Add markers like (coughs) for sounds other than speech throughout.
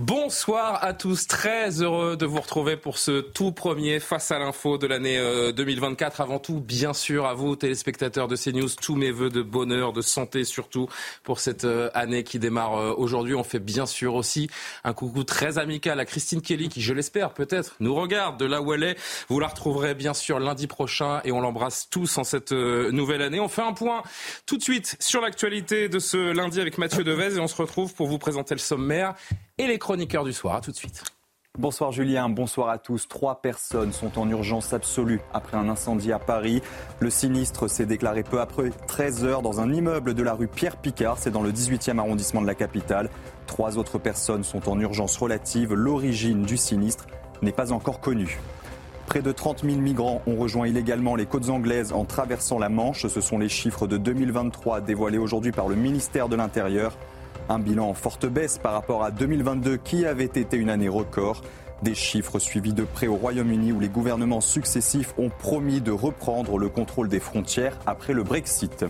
Bonsoir à tous, très heureux de vous retrouver pour ce tout premier Face à l'info de l'année 2024. Avant tout, bien sûr, à vous, téléspectateurs de CNews, tous mes voeux de bonheur, de santé surtout pour cette année qui démarre aujourd'hui. On fait bien sûr aussi un coucou très amical à Christine Kelly qui, je l'espère, peut-être nous regarde de là où elle est. Vous la retrouverez bien sûr lundi prochain et on l'embrasse tous en cette nouvelle année. On fait un point tout de suite sur l'actualité de ce lundi avec Mathieu Devez et on se retrouve pour vous présenter le sommaire et les chroniqueurs du soir. À tout de suite. Bonsoir Julien, bonsoir à tous. Trois personnes sont en urgence absolue après un incendie à Paris. Le sinistre s'est déclaré peu après 13 heures dans un immeuble de la rue Pierre Picard, c'est dans le 18e arrondissement de la capitale. Trois autres personnes sont en urgence relative. L'origine du sinistre n'est pas encore connue. Près de 30 000 migrants ont rejoint illégalement les côtes anglaises en traversant la Manche. Ce sont les chiffres de 2023 dévoilés aujourd'hui par le ministère de l'Intérieur. Un bilan en forte baisse par rapport à 2022 qui avait été une année record. Des chiffres suivis de près au Royaume-Uni où les gouvernements successifs ont promis de reprendre le contrôle des frontières après le Brexit.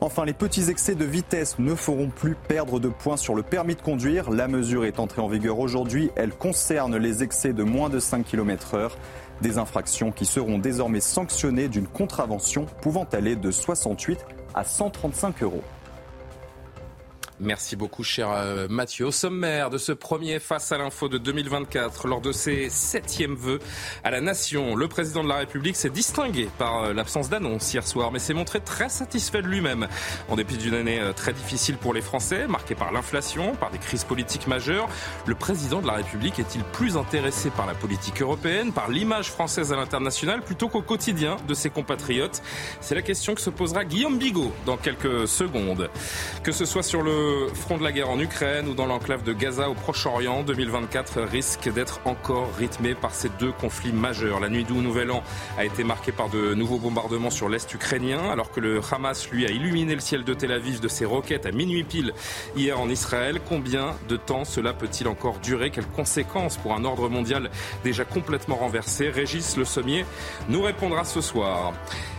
Enfin, les petits excès de vitesse ne feront plus perdre de points sur le permis de conduire. La mesure est entrée en vigueur aujourd'hui. Elle concerne les excès de moins de 5 km/h. Des infractions qui seront désormais sanctionnées d'une contravention pouvant aller de 68 à 135 euros. Merci beaucoup, cher Mathieu. Au sommaire de ce premier Face à l'info de 2024, lors de ses septièmes vœux à la nation, le président de la République s'est distingué par l'absence d'annonce hier soir, mais s'est montré très satisfait de lui-même. En dépit d'une année très difficile pour les Français, marquée par l'inflation, par des crises politiques majeures, le président de la République est-il plus intéressé par la politique européenne, par l'image française à l'international, plutôt qu'au quotidien de ses compatriotes? C'est la question que se posera Guillaume Bigot dans quelques secondes. Que ce soit sur le front de la guerre en Ukraine ou dans l'enclave de Gaza au Proche-Orient, 2024 risque d'être encore rythmé par ces deux conflits majeurs. La nuit du Nouvel An a été marquée par de nouveaux bombardements sur l'Est ukrainien, alors que le Hamas, lui, a illuminé le ciel de Tel Aviv de ses roquettes à minuit pile hier en Israël. Combien de temps cela peut-il encore durer? Quelles conséquences pour un ordre mondial déjà complètement renversé? Régis Le Sommier nous répondra ce soir.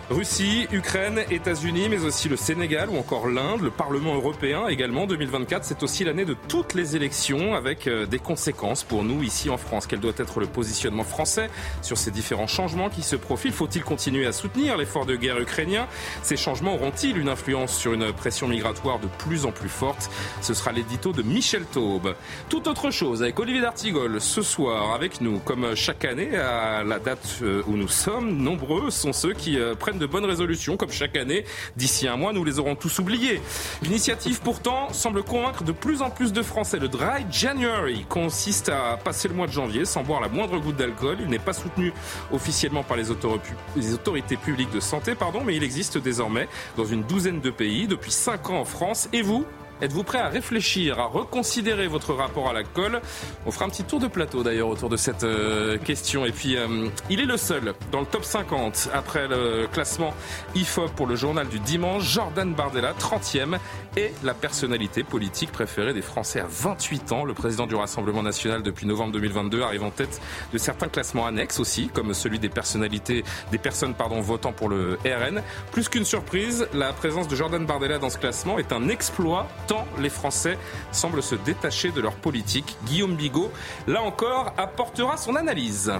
Russie, Ukraine, États-Unis, mais aussi le Sénégal ou encore l'Inde, le Parlement européen également. 2024, c'est aussi l'année de toutes les élections avec des conséquences pour nous ici en France. Quel doit être le positionnement français sur ces différents changements qui se profilent? Faut-il continuer à soutenir l'effort de guerre ukrainien? Ces changements auront-ils une influence sur une pression migratoire de plus en plus forte? Ce sera l'édito de Michel Taube. Tout autre chose avec Olivier D'Artigol ce soir avec nous, comme chaque année à la date où nous sommes, nombreux sont ceux qui prennent de bonnes résolutions, comme chaque année. D'ici un mois, nous les aurons tous oubliés. L'initiative, pourtant, semble convaincre de plus en plus de Français. Le Dry January consiste à passer le mois de janvier sans boire la moindre goutte d'alcool. Il n'est pas soutenu officiellement par les, autorités publiques de santé, pardon, mais il existe désormais dans une douzaine de pays, depuis cinq ans en France. Et vous? Êtes-vous prêt à réfléchir, à reconsidérer votre rapport à l'alcool On fera un petit tour de plateau d'ailleurs autour de cette euh, question. Et puis, euh, il est le seul dans le top 50 après le classement IFOP pour le journal du dimanche. Jordan Bardella, 30e, est la personnalité politique préférée des Français à 28 ans. Le président du Rassemblement national depuis novembre 2022 arrive en tête de certains classements annexes aussi, comme celui des personnalités, des personnes pardon, votant pour le RN. Plus qu'une surprise, la présence de Jordan Bardella dans ce classement est un exploit tant les Français semblent se détacher de leur politique. Guillaume Bigot, là encore, apportera son analyse.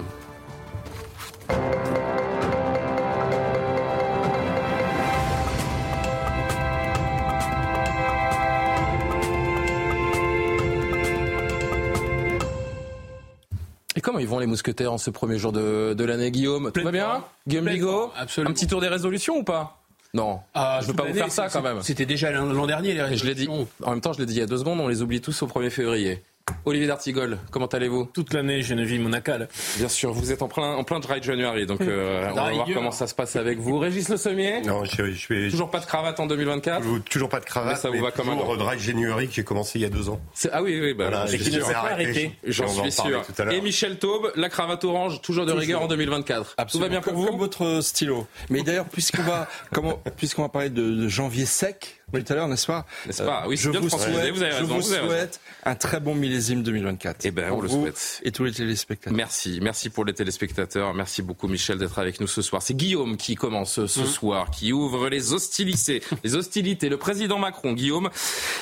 Et comment ils vont les mousquetaires en ce premier jour de, de l'année, Guillaume? Tout va bien? Guillaume Bigot Absolument. Un petit tour des résolutions ou pas? Non, Ah, je veux toute pas vous faire ça quand même. C'était déjà l'an dernier, les je l'ai dit. résolutions. En même temps, je l'ai dit il y a deux secondes, on les oublie tous au 1er février. Olivier D'Artigol, comment allez-vous? Toute l'année, Geneviève Monacal. Bien sûr, vous êtes en plein, en plein dry January, donc euh, (laughs) on va voir comment ça se passe avec vous. Régis Le Sommier? Non, je, je vais... Toujours pas de cravate en 2024 Toujours pas de cravate, mais ça vous va comme un dry January qui a commencé il y a deux ans. Ah oui, oui, bah, voilà, qui ne s'est pas arrêté. J'en suis sûr. Et Michel Taube, la cravate orange, toujours de rigueur en 2024. Absolument. Tout va bien pour vous? Comme votre stylo. Mais d'ailleurs, puisqu'on va, puisqu'on va parler de janvier sec, tout à l'heure, n'est-ce pas N'est-ce pas Oui, je vous souhaite, vous avez raison, je vous, souhaite un très bon millésime 2024. Eh ben, on le souhaite. Et tous les téléspectateurs. Merci, merci pour les téléspectateurs. Merci beaucoup, Michel, d'être avec nous ce soir. C'est Guillaume qui commence ce mmh. soir, qui ouvre les hostilités. (laughs) les hostilités. Le président Macron, Guillaume,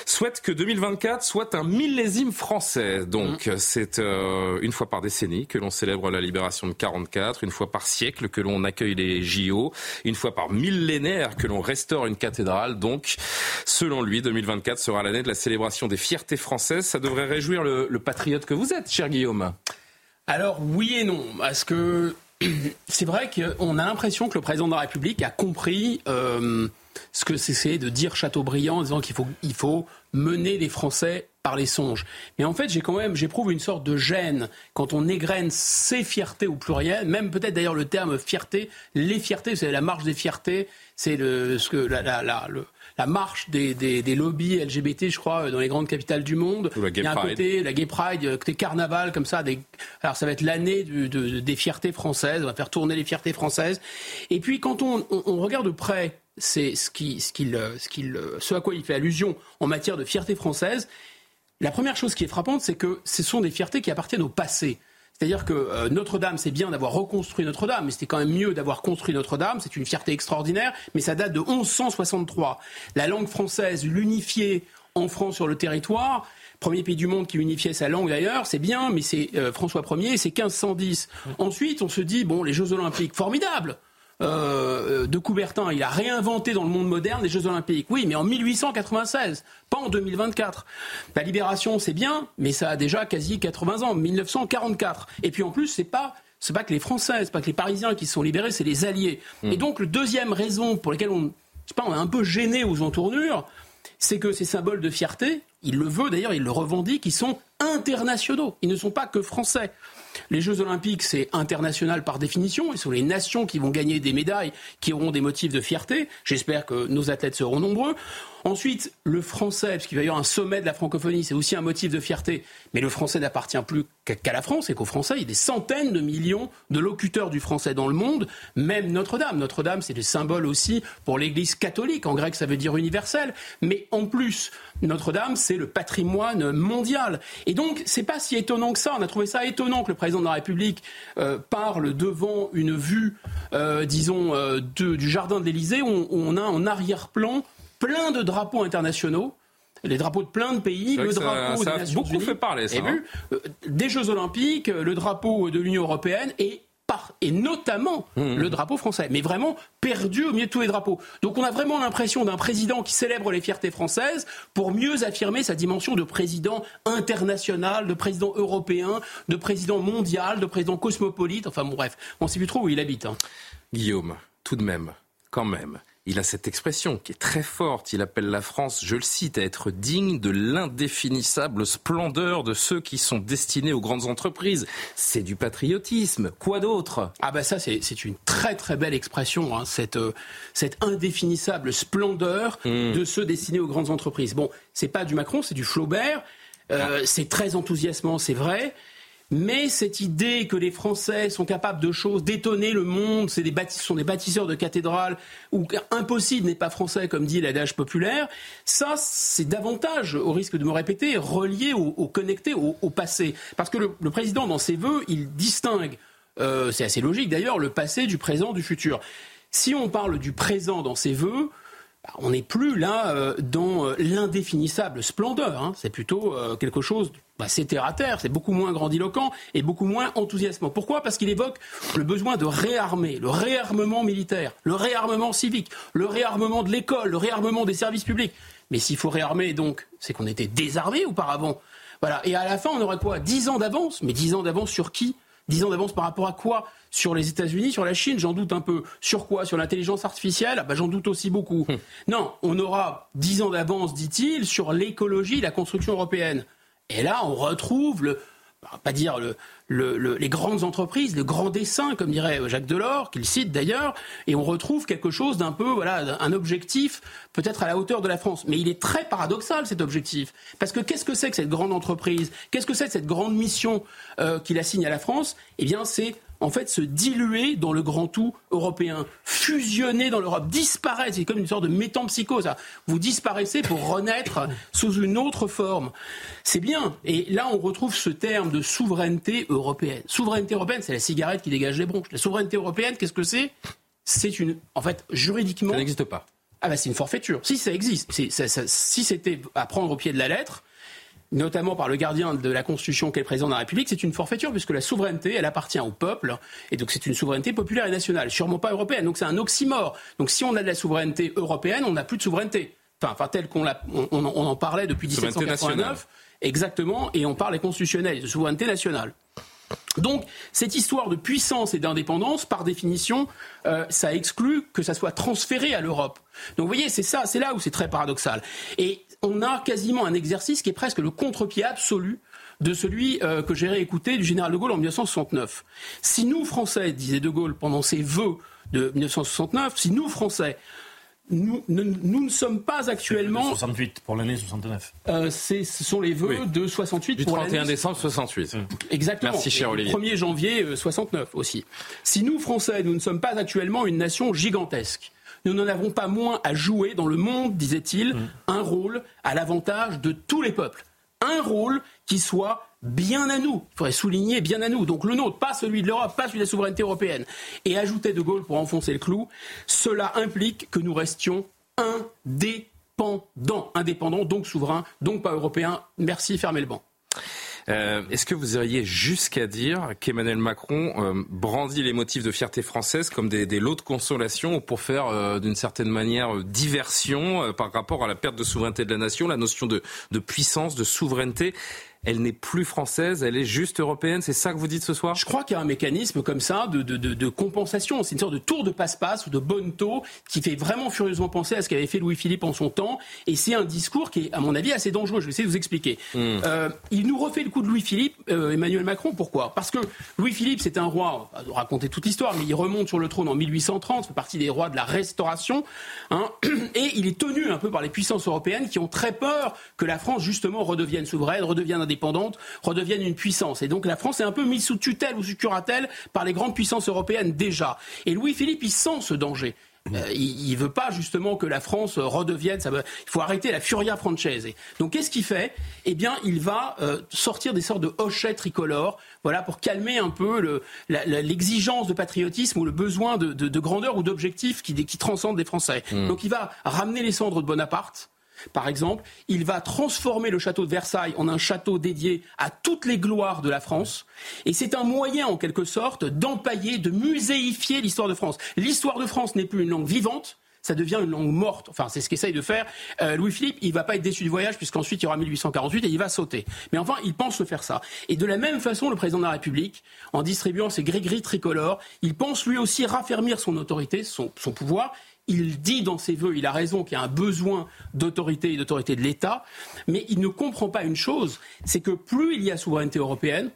souhaite que 2024 soit un millésime français. Donc, mmh. c'est euh, une fois par décennie que l'on célèbre la libération de 44, une fois par siècle que l'on accueille les JO, une fois par millénaire que l'on restaure une cathédrale. Donc, Selon lui, 2024 sera l'année de la célébration des fiertés françaises. Ça devrait réjouir le, patriote que vous êtes, cher Guillaume. Alors oui et non, parce que (clears throat) c'est vrai qu'on a l'impression que le président de la République a compris euh, ce que c'est de dire Chateaubriand en disant qu'il faut, il faut mener les Français par les songes. Mais en fait, j'ai quand même, j'éprouve une sorte de gêne quand on égrène ces fiertés au pluriel, même peut-être d'ailleurs le terme fierté, les fiertés, c'est la marche des fiertés, c'est ce que la, le, la marche des, des, des, lobbies LGBT, je crois, dans les grandes capitales du monde. Il y a un côté, la Gay Pride, côté carnaval, comme ça. Des... Alors ça va être l'année de, des fiertés françaises, on va faire tourner les fiertés françaises. Et puis quand on, on, on regarde de près c'est ce, qui, ce, ce, ce à quoi il fait allusion en matière de fierté française, la première chose qui est frappante, c'est que ce sont des fiertés qui appartiennent au passé. C'est-à-dire que euh, Notre-Dame, c'est bien d'avoir reconstruit Notre-Dame, mais c'était quand même mieux d'avoir construit Notre-Dame. C'est une fierté extraordinaire, mais ça date de 1163. La langue française, l'unifier en France sur le territoire, premier pays du monde qui unifiait sa langue d'ailleurs, c'est bien, mais c'est euh, François Ier, c'est 1510. Ensuite, on se dit, bon, les Jeux Olympiques, formidable euh, de Coubertin, il a réinventé dans le monde moderne les Jeux Olympiques. Oui, mais en 1896, pas en 2024. La libération, c'est bien, mais ça a déjà quasi 80 ans, 1944. Et puis en plus, c'est pas c'est pas que les Français, c'est pas que les Parisiens qui sont libérés, c'est les Alliés. Hmm. Et donc, la deuxième raison pour laquelle on, pas, on est un peu gêné aux entournures, c'est que ces symboles de fierté, il le veut d'ailleurs, il le revendique, ils sont internationaux. Ils ne sont pas que français. Les Jeux Olympiques, c'est international par définition, et ce sont les nations qui vont gagner des médailles, qui auront des motifs de fierté. J'espère que nos athlètes seront nombreux. Ensuite, le français, parce qu'il va y avoir un sommet de la francophonie, c'est aussi un motif de fierté. Mais le français n'appartient plus qu'à la France et qu'aux Français. Il y a des centaines de millions de locuteurs du français dans le monde, même Notre-Dame. Notre-Dame, c'est le symbole aussi pour l'Église catholique. En grec, ça veut dire universel. Mais en plus, Notre-Dame, c'est le patrimoine mondial. Et donc, c'est pas si étonnant que ça. On a trouvé ça étonnant que le président de la République euh, parle devant une vue, euh, disons, euh, du jardin de l'Élysée, où on a en arrière-plan plein de drapeaux internationaux les drapeaux de plein de pays, le drapeau ça, des beaucoup fait parler, ça, hein. euh, des Jeux Olympiques, le drapeau de l'Union européenne et par, et notamment mmh. le drapeau français, mais vraiment perdu au milieu de tous les drapeaux. Donc on a vraiment l'impression d'un président qui célèbre les fiertés françaises pour mieux affirmer sa dimension de président international, de président européen, de président mondial, de président cosmopolite. Enfin bon, bref, on ne sait plus trop où il habite. Hein. Guillaume, tout de même, quand même, il a cette expression qui est très forte. Il appelle la France, je le cite, à être digne de l'indéfinissable splendeur de ceux qui sont destinés aux grandes entreprises. C'est du patriotisme. Quoi d'autre? Ah bah ça, c'est une très très belle expression, hein, cette, euh, cette indéfinissable splendeur hmm. de ceux destinés aux grandes entreprises. Bon, c'est pas du Macron, c'est du Flaubert. Euh, ah. C'est très enthousiasmant, c'est vrai. Mais cette idée que les Français sont capables de choses, d'étonner le monde, c'est des sont des bâtisseurs de cathédrales, ou impossible n'est pas français, comme dit l'adage populaire, ça, c'est davantage, au risque de me répéter, relié au, connecté au, passé. Parce que le, président, dans ses voeux, il distingue, euh, c'est assez logique d'ailleurs, le passé du présent, du futur. Si on parle du présent dans ses bah, on n'est plus là euh, dans euh, l'indéfinissable splendeur. Hein. C'est plutôt quelque chose bah, c'est terre à terre, c'est beaucoup moins grandiloquent et beaucoup moins enthousiasmant. Pourquoi? Parce qu'il évoque le besoin de réarmer, le réarmement militaire, le réarmement civique, le réarmement de l'école, le réarmement des services publics. Mais s'il faut réarmer, donc, c'est qu'on était désarmé auparavant. Voilà. Et à la fin, on aurait quoi? Dix ans d'avance? Mais dix ans d'avance sur qui? Dix ans d'avance par rapport à quoi? Sur les États-Unis, sur la Chine, j'en doute un peu. Sur quoi? Sur l'intelligence artificielle? Bah, J'en doute aussi beaucoup. Hum. Non, on aura dix ans d'avance, dit-il, sur l'écologie, la construction européenne. Et là, on retrouve le, pas dire le, les grandes entreprises, le grand dessin, comme dirait Jacques Delors, qu'il cite d'ailleurs, et on retrouve quelque chose d'un peu, voilà, un objectif peut-être à la hauteur de la France. Mais il est très paradoxal cet objectif, parce que qu'est-ce que c'est que cette grande entreprise? Qu'est-ce que c'est que cette grande mission euh, qu'il assigne à la France? Eh bien, c'est en fait se diluer dans le grand tout européen, fusionner dans l'Europe, disparaître. C'est comme une sorte de métampsychose. Vous disparaissez pour renaître sous une autre forme. C'est bien. Et là, on retrouve ce terme de souveraineté européenne. Souveraineté européenne, c'est la cigarette qui dégage les bronches. La souveraineté européenne, qu'est-ce que c'est? C'est une, en fait, juridiquement. Ça n'existe pas. Ah bah c'est une forfaiture. Si ça existe, si c'était à prendre au pied de la lettre, notamment par le gardien de la Constitution qu'est le président de la République, c'est une forfaiture puisque la souveraineté, elle appartient au peuple et donc c'est une souveraineté populaire et nationale, sûrement pas européenne. Donc c'est un oxymore. Donc si on a de la souveraineté européenne, on n'a plus de souveraineté. Enfin, enfin tel qu'on on, en parlait depuis 1789, exactement, et on parle constitutionnelle, de souveraineté nationale. Donc, cette histoire de puissance et d'indépendance, par définition, euh, ça exclut que ça soit transféré à l'Europe. Donc, vous voyez, c'est ça, c'est là où c'est très paradoxal. Et on a quasiment un exercice qui est presque le contre-pied absolu de celui euh, que j'ai réécouté du général de Gaulle en 1969. Si nous, Français, disait de Gaulle pendant ses vœux de 1969, si nous, Français, nous, ne sommes pas actuellement. 68 pour l'année 69. Euh, ce sont les vœux de 68 du 31 décembre 68. Mmh. Exactement. Merci, cher Olivier. 1er janvier 69 euh, aussi. Si nous, Français, nous ne sommes pas actuellement une nation gigantesque, nous n'en avons pas moins à jouer dans le monde, disait-il, mmh. un rôle à l'avantage de tous les peuples. Un rôle qui soit bien à nous. Il faudrait souligner bien à nous. Donc le nôtre, pas celui de l'Europe, pas celui de la souveraineté européenne. Et ajoutait De Gaulle pour enfoncer le clou, cela implique que nous restions indépendants. Indépendants, donc souverains, donc pas européens. Merci, fermez le banc. Euh, est-ce que vous iriez jusqu'à dire qu'Emmanuel Macron euh, brandit les motifs de fierté française comme des, lots de consolation pour faire euh, d'une certaine manière diversion par rapport à la perte de souveraineté de la nation, la notion de puissance, de souveraineté? Elle n'est plus française, elle est juste européenne. C'est ça que vous dites ce soir? Je crois qu'il y a un mécanisme comme ça de, de, de, compensation. C'est une sorte de tour de passe-passe ou de bonne taux qui fait vraiment furieusement penser à ce qu'avait fait Louis-Philippe en son temps. Et c'est un discours qui est, à mon avis, assez dangereux. Je vais essayer de vous expliquer. Hmm. Euh, il nous refait le coup de Louis-Philippe, euh, Emmanuel Macron. Pourquoi? Parce que Louis-Philippe, c'est un roi, on va raconter toute l'histoire, mais il remonte sur le trône en 1830, fait partie des rois de la Restauration. Hein, (clears throat) et il est tenu un peu par les puissances européennes qui ont très peur que la France, justement, redevienne souveraine, redevienne indépendante indépendante redeviennent une puissance. Et donc la France est un peu mise sous tutelle ou sous curatelle par les grandes puissances européennes déjà. Et Louis-Philippe, il sent ce danger. Euh, il, ne veut pas justement que la France redevienne. Ça il faut arrêter la furia française. Donc qu'est-ce qu'il fait? Eh bien, il va euh, sortir des sortes de hochets tricolores, voilà, pour calmer un peu l'exigence de patriotisme ou le besoin de, grandeur ou d'objectifs qui, qui transcendent des Français. Hmm. Donc il va ramener les cendres de Bonaparte par exemple, il va transformer le château de Versailles en un château dédié à toutes les gloires de la France. Et c'est un moyen, en quelque sorte, d'empailler, de muséifier l'histoire de France. L'histoire de France n'est plus une langue vivante, ça devient une langue morte. Enfin, c'est ce qu'essaye de faire euh, Louis-Philippe. Il va pas être déçu du voyage puisqu'ensuite il y aura 1848 et il va sauter. Mais enfin, il pense le faire ça. Et de la même façon, le président de la République, en distribuant ses gris-gris tricolores, il pense lui aussi raffermir son autorité, son pouvoir il dit dans ses voeux, il a raison qu'il y a un besoin d'autorité et d'autorité de l'État, mais il ne comprend pas une chose, c'est que plus il y a souveraineté européenne,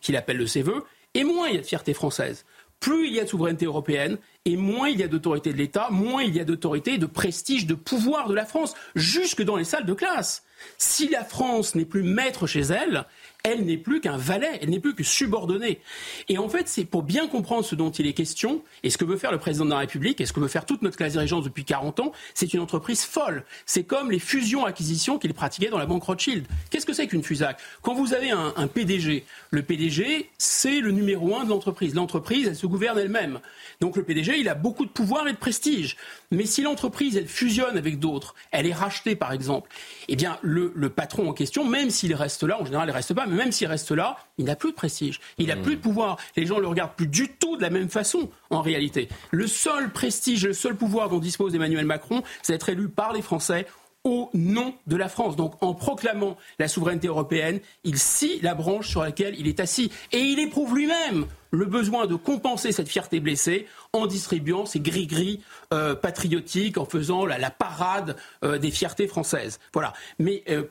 qu'il appelle de ses voeux, et moins il y a de fierté française. Plus il y a de souveraineté européenne, et moins il y a d'autorité de l'État, moins il y a d'autorité, de prestige, de pouvoir de la France, jusque dans les salles de classe. Si la France n'est plus maître chez elle, elle n'est plus qu'un valet, elle n'est plus que subordonnée. Et en fait, c'est pour bien comprendre ce dont il est question, et ce que veut faire le président de la République, et ce que veut faire toute notre classe dirigeante depuis 40 ans, c'est une entreprise folle. C'est comme les fusions-acquisitions qu'il pratiquait dans la banque Rothschild. Qu'est-ce que c'est qu'une FUSAC? Quand vous avez un, un PDG, le PDG, c'est le numéro un de l'entreprise. L'entreprise, elle se gouverne elle-même. Donc le PDG, il a beaucoup de pouvoir et de prestige. Mais si l'entreprise, elle fusionne avec d'autres, elle est rachetée par exemple, eh bien le, patron en question, même s'il reste là, en général il reste pas, mais même s'il reste là, il n'a plus de prestige, il n'a plus de pouvoir. Les gens ne le regardent plus du tout de la même façon en réalité. Le seul prestige, le seul pouvoir dont dispose Emmanuel Macron, c'est d'être élu par les Français au nom de la France. Donc en proclamant la souveraineté européenne, il scie la branche sur laquelle il est assis. Et il éprouve lui-même le besoin de compenser cette fierté blessée en distribuant ces gris-gris euh, patriotiques, en faisant la, parade euh, des fiertés françaises. Voilà. Mais euh,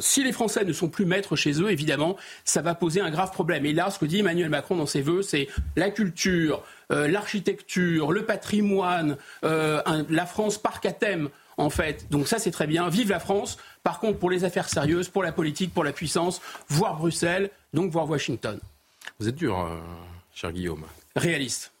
Si les Français ne sont plus maîtres chez eux, évidemment, ça va poser un grave problème. Et là, ce que dit Emmanuel Macron dans ses vœux, c'est la culture, l'architecture, le patrimoine, la France parc à thème, en fait. Donc ça, c'est très bien. Vive la France. Par contre, pour les affaires sérieuses, pour la politique, pour la puissance, voir Bruxelles, donc voir Washington. Vous êtes dur, euh, cher Guillaume. Réaliste.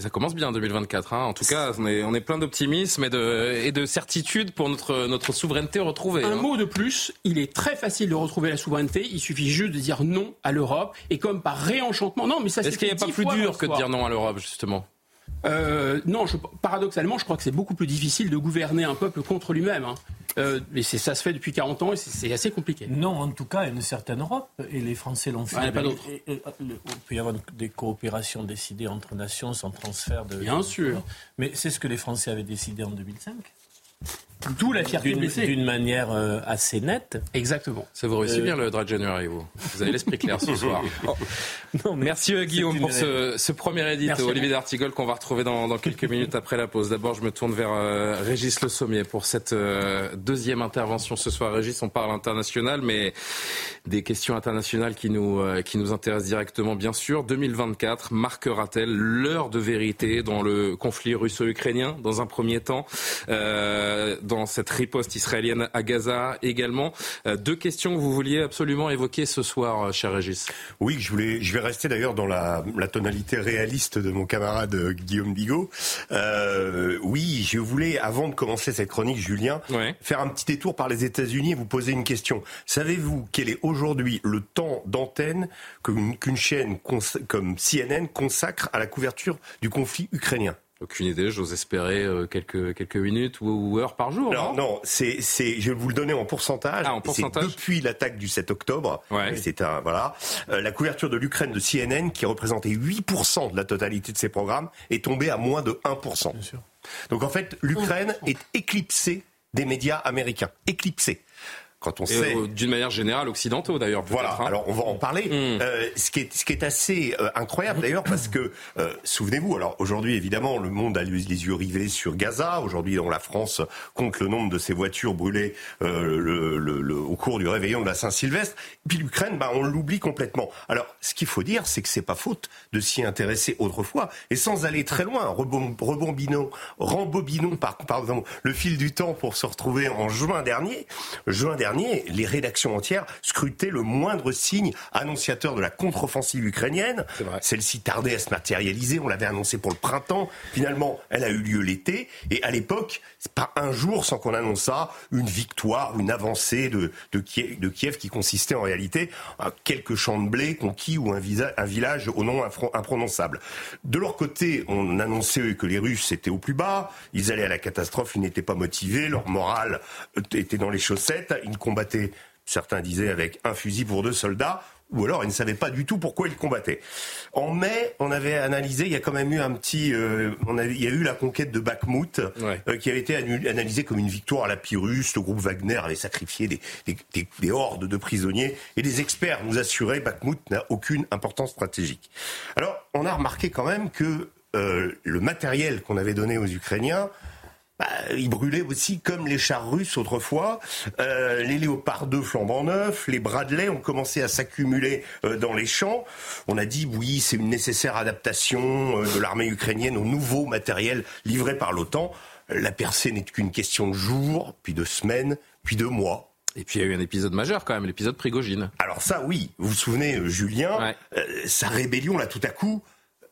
Ça commence bien en 2024. Hein. En tout cas, on est, on est plein d'optimisme et de, et de certitude pour notre, notre souveraineté retrouvée. Un hein. mot de plus, il est très facile de retrouver la souveraineté. Il suffit juste de dire non à l'Europe. Et comme par réenchantement, non, mais ça Est-ce qu'il n'y a pas plus dur que de dire non à l'Europe, justement? Euh, non, je, paradoxalement, je crois que c'est beaucoup plus difficile de gouverner un peuple contre lui-même. Hein. Euh, mais ça se fait depuis 40 ans et c'est assez compliqué. Non, en tout cas, une certaine Europe et les Français l'ont fait. Il n'y a pas d'autre. Il peut y avoir des coopérations décidées entre nations sans transfert de. Bien sûr. Mais c'est ce que les Français avaient décidé en 2005. D'où la fierté D'une manière euh, assez nette. Exactement. Ça vous réussit euh, bien le Dry January, vous. Vous avez l'esprit clair ce soir. (laughs) non, Merci euh, Guillaume pour ce, premier édito. Olivier d'Artigol qu'on va retrouver dans, quelques (laughs) minutes après la pause. D'abord, je me tourne vers Régis Le Sommier pour cette deuxième intervention ce soir. Régis, on parle international, mais des questions internationales qui nous, qui nous intéressent directement, bien sûr. 2024 marquera-t-elle l'heure de vérité dans le conflit russo-ukrainien, dans un premier temps? Dans cette riposte israélienne à Gaza également. Euh, deux questions que vous vouliez absolument évoquer ce soir, euh, cher Régis. Oui, je, voulais, je vais rester d'ailleurs dans la, tonalité réaliste de mon camarade euh, Guillaume Bigot. oui, je voulais, avant de commencer cette chronique, Julien, faire un petit détour par les États-Unis et vous poser une question. Savez-vous quel est aujourd'hui le temps d'antenne qu'une chaîne comme CNN consacre à la couverture du conflit ukrainien? Aucune idée, j'ose espérer euh, quelques, quelques minutes ou, heures par jour. Non, non, c'est, c'est, je vais vous le donner en pourcentage. Ah, en pourcentage. Depuis l'attaque du 7 octobre, c'est un, voilà, euh, la couverture de l'Ukraine de CNN, qui représentait 8% de la totalité de ses programmes, est tombée à moins de 1%. Bien sûr. Donc en fait, l'Ukraine est éclipsée des médias américains. Éclipsée quand on sait euh, d'une manière générale occidentaux d'ailleurs. Voilà. Hein. Alors on va en parler. Mm. Euh, ce qui est ce qui est assez euh, incroyable d'ailleurs parce que euh, souvenez-vous. Alors aujourd'hui évidemment le monde a les yeux rivés sur Gaza. Aujourd'hui la France compte le nombre de ses voitures brûlées le, le, le, au cours du réveillon de la Saint-Sylvestre. Puis l'Ukraine, bah, on l'oublie complètement. Alors ce qu'il faut dire, c'est que c'est pas faute de s'y intéresser autrefois et sans aller très loin. Rebobinons, rembobinons par, pardon le fil du temps pour se retrouver en juin dernier. Juin dernier les rédactions entières scrutaient le moindre signe annonciateur de la contre-offensive ukrainienne. Celle-ci tardait à se matérialiser. On l'avait annoncé pour le printemps. Finalement, elle a eu lieu l'été. Et à l'époque, c'est pas un jour sans qu'on annonçât une victoire, une avancée de, de, Kiev, qui consistait en réalité à quelques champs de blé conquis ou un, un village au nom imprononçable. De leur côté, on annonçait que les Russes étaient au plus bas. Ils allaient à la catastrophe. Ils n'étaient pas motivés. Leur morale était dans les chaussettes combattaient, certains disaient, avec un fusil pour deux soldats ou alors ils ne savaient pas du tout pourquoi ils combattaient. En mai, on avait analysé, il y a quand même eu un petit, euh, on il y a eu la conquête de Bakhmut, euh, qui avait été analysée comme une victoire à la Pyrrhus. Le groupe Wagner avait sacrifié des, des, des, hordes de prisonniers, et les experts nous assuraient Bakhmut n'a aucune importance stratégique. Alors, on a remarqué quand même que euh, le matériel qu'on avait donné aux Ukrainiens bah, ils brûlaient aussi comme les chars russes autrefois. Euh, les léopards 2 flambant neufs, les Bradley ont commencé à s'accumuler euh, dans les champs. On a dit oui, c'est une nécessaire adaptation euh, de l'armée ukrainienne au nouveau matériel livré par l'OTAN. La percée n'est qu'une question de jours, puis de semaines, puis de mois. Et puis il y a eu un épisode majeur quand même, l'épisode Prigogine. Alors ça, oui, vous vous souvenez, Julien, sa rébellion là tout à coup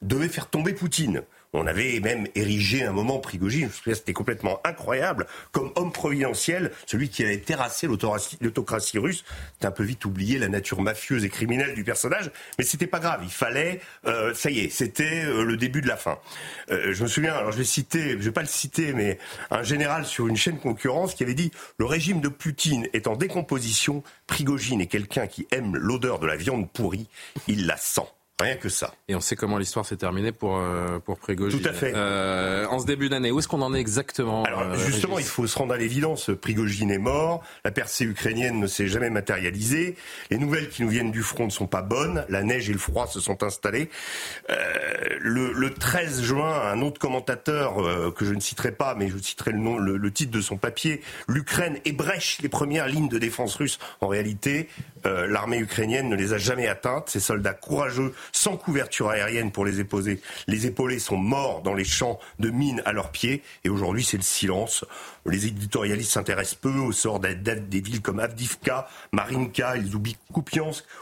devait faire tomber Poutine. On avait même érigé un moment Prigogine, c'était complètement incroyable, comme homme providentiel, celui qui avait terrassé l'autocratie russe. C'est un peu vite oublié la nature mafieuse et criminelle du personnage, mais c'était pas grave. Il fallait, euh, ça y est, c'était euh, le début de la fin. Euh, je me souviens, alors je vais citer, je vais pas le citer, mais un général sur une chaîne concurrence qui avait dit le régime de Poutine est en décomposition. Prigogine est quelqu'un qui aime l'odeur de la viande pourrie, il la sent. Rien que ça. Et on sait comment l'histoire s'est terminée pour, euh, pour Prigogine. Tout à fait. Euh, en ce début d'année, où est-ce qu'on en est exactement Alors euh, justement, il faut se rendre à l'évidence. Prigogine est mort, la percée ukrainienne ne s'est jamais matérialisée, les nouvelles qui nous viennent du front ne sont pas bonnes, la neige et le froid se sont installés. Euh, le, le 13 juin, un autre commentateur euh, que je ne citerai pas, mais je citerai le, nom, le, le titre de son papier, l'Ukraine ébrèche les premières lignes de défense russes. En réalité, l'armée ukrainienne ne les a jamais atteintes. Ces soldats courageux, sans couverture aérienne pour les épauler, les épauler, sont morts dans les champs de mines à leurs pieds. Et aujourd'hui, c'est le silence. Les éditorialistes s'intéressent peu au sort des, villes comme Avdivka, Marinka, ils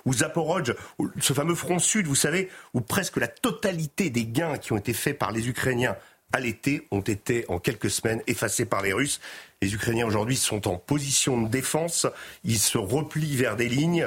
ou Zaporozhye, ou ce fameux front sud, vous savez, où presque la totalité des gains qui ont été faits par les Ukrainiens à l'été ont été en quelques semaines effacés par les Russes. Les Ukrainiens aujourd'hui sont en position de défense, ils se replient vers des lignes.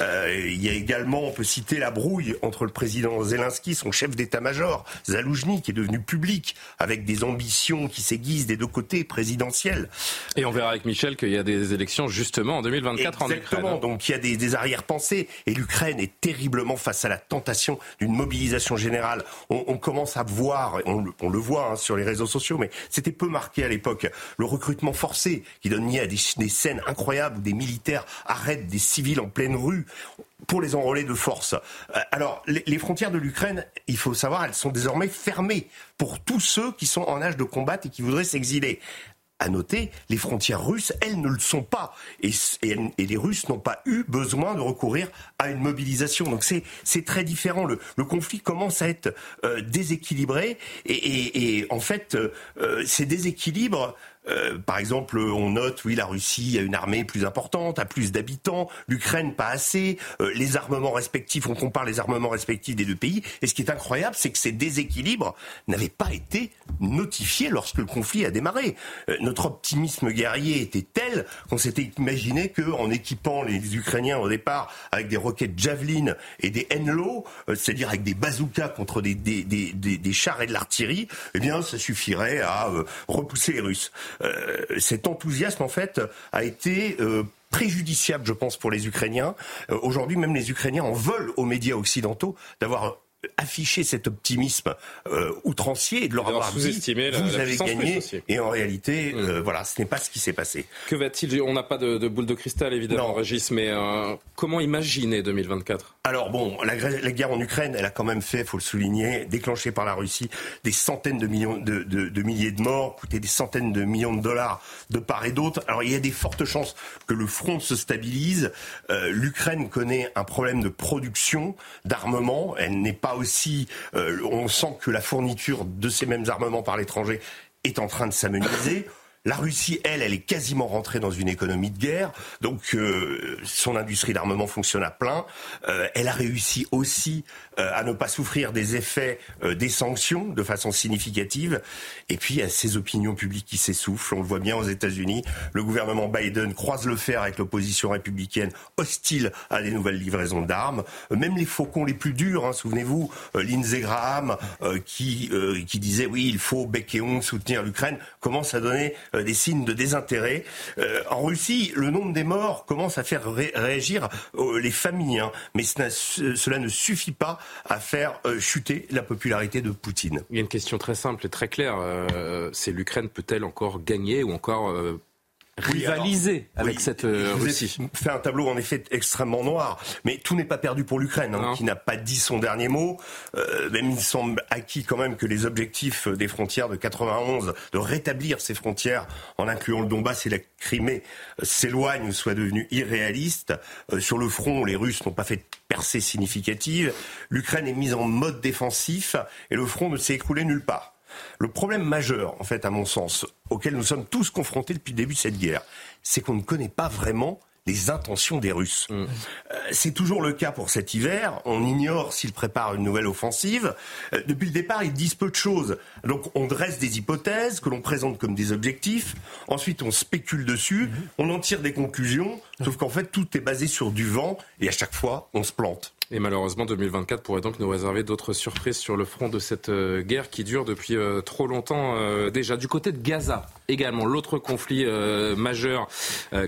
Euh, il y a également, on peut citer la brouille entre le président Zelensky, son chef d'état-major, Zaloujny, qui est devenu public, avec des ambitions qui s'aiguisent des deux côtés présidentielles. Et on verra avec Michel qu'il y a des élections justement en 2024 en Exactement, Ukraine. donc il y a des, des arrière-pensées. Et l'Ukraine est terriblement face à la tentation d'une mobilisation générale. On, on commence à voir, on, le- on le voit hein, sur les réseaux sociaux, mais c'était peu marqué à l'époque, le recrutement forcé qui donne lieu à des, scènes incroyables où des militaires arrêtent des civils en pleine rue pour les enrôler de force. Euh, Alors, les, frontières de l'Ukraine, il faut savoir, elles sont désormais fermées pour tous ceux qui sont en âge de combattre et qui voudraient s'exiler. À noter, les frontières russes, elles ne le sont pas. Et, les Russes n'ont pas eu besoin de recourir à une mobilisation. Donc c'est très différent. Le, conflit commence à être euh, déséquilibré. Et, en fait, euh, ces déséquilibres, euh, par exemple, on note, oui, la Russie a une armée plus importante, a plus d'habitants, l'Ukraine pas assez, euh, les armements respectifs, on compare les armements respectifs des deux pays, et ce qui est incroyable, c'est que ces déséquilibres n'avaient pas été notifiés lorsque le conflit a démarré. Euh, notre optimisme guerrier était tel qu'on s'était imaginé qu'en équipant les Ukrainiens au départ avec des roquettes Javelin et des Enlo, euh, c'est-à-dire avec des bazookas contre des, des, des, des- des chars et de l'artillerie, eh bien, ça suffirait à euh, repousser les Russes. Euh, cet enthousiasme, en fait, a été euh, préjudiciable, je pense, pour les Ukrainiens. Euh, Aujourd'hui, même les Ukrainiens en veulent aux médias occidentaux d'avoir affiché cet optimisme euh, outrancier et de leur avoir dit la- vous la avez gagné et en réalité euh, voilà ce n'est pas ce qui s'est passé Que va-t-il? On n'a pas de, de boule de cristal évidemment, Non. Régis, mais euh, comment imaginer 2024 Alors bon, la, guerre en Ukraine, elle a quand même fait, faut le souligner, déclenchée par la Russie, des centaines de millions de, de- de milliers de morts, coûté des centaines de millions de dollars de part et d'autre. Alors il y a des fortes chances que le front se stabilise. Euh, L'Ukraine connaît un problème de production d'armement. Elle n'est pas aussi. euh, on sent que la fourniture de ces mêmes armements par l'étranger est en train de s'amenuiser. La Russie, elle, elle est quasiment rentrée dans une économie de guerre, donc euh, son industrie d'armement fonctionne à plein. Euh, elle a réussi aussi euh, à ne pas souffrir des effets des sanctions de façon significative. Et puis, il y a ces opinions publiques qui s'essoufflent. On le voit bien aux États-Unis. Le gouvernement Biden croise le fer avec l'opposition républicaine hostile à des nouvelles livraisons d'armes. Même les faucons les plus durs, hein, souvenez-vous, Lindsey Graham, qui, qui disait oui, il faut bec et soutenir l'Ukraine, commence à donner euh, des signes de désintérêt. Euh, en Russie, le nombre des morts commence à faire ré- réagir euh, les familles, hein, mais cela ne suffit pas à faire chuter la popularité de Poutine. Il y a une question très simple et très claire. c'est l'Ukraine peut-elle encore gagner ou encore euh, Oui, rivaliser alors, avec oui, cette euh, je vous ai Russie fait un tableau en effet extrêmement noir, mais tout n'est pas perdu pour l'Ukraine, hein, qui n'a pas dit son dernier mot. Euh, même il semble acquis quand même que les objectifs des frontières de 91, de rétablir ces frontières en incluant le Donbass et la Crimée, euh, s'éloignent ou soient devenus irréalistes. Euh, sur le front, les Russes n'ont pas fait de percée significative. L'Ukraine est mise en mode défensif et le front ne s'est écroulé nulle part. Le problème majeur, en fait, à mon sens, auquel nous sommes tous confrontés depuis le début de cette guerre, c'est qu'on ne connaît pas vraiment les intentions des Russes. Euh, c'est toujours le cas pour cet hiver. On ignore s'ils préparent une nouvelle offensive. Euh, depuis le départ, ils disent peu de choses. Donc on dresse des hypothèses que l'on présente comme des objectifs. Ensuite, on spécule dessus. On en tire des conclusions. Sauf qu'en fait, tout est basé sur du vent. Et à chaque fois, on se plante. Et malheureusement, 2024 pourrait donc nous réserver d'autres surprises sur le front de cette euh, guerre qui dure depuis euh, trop longtemps euh, déjà. Du côté de Gaza, également. L'autre conflit majeur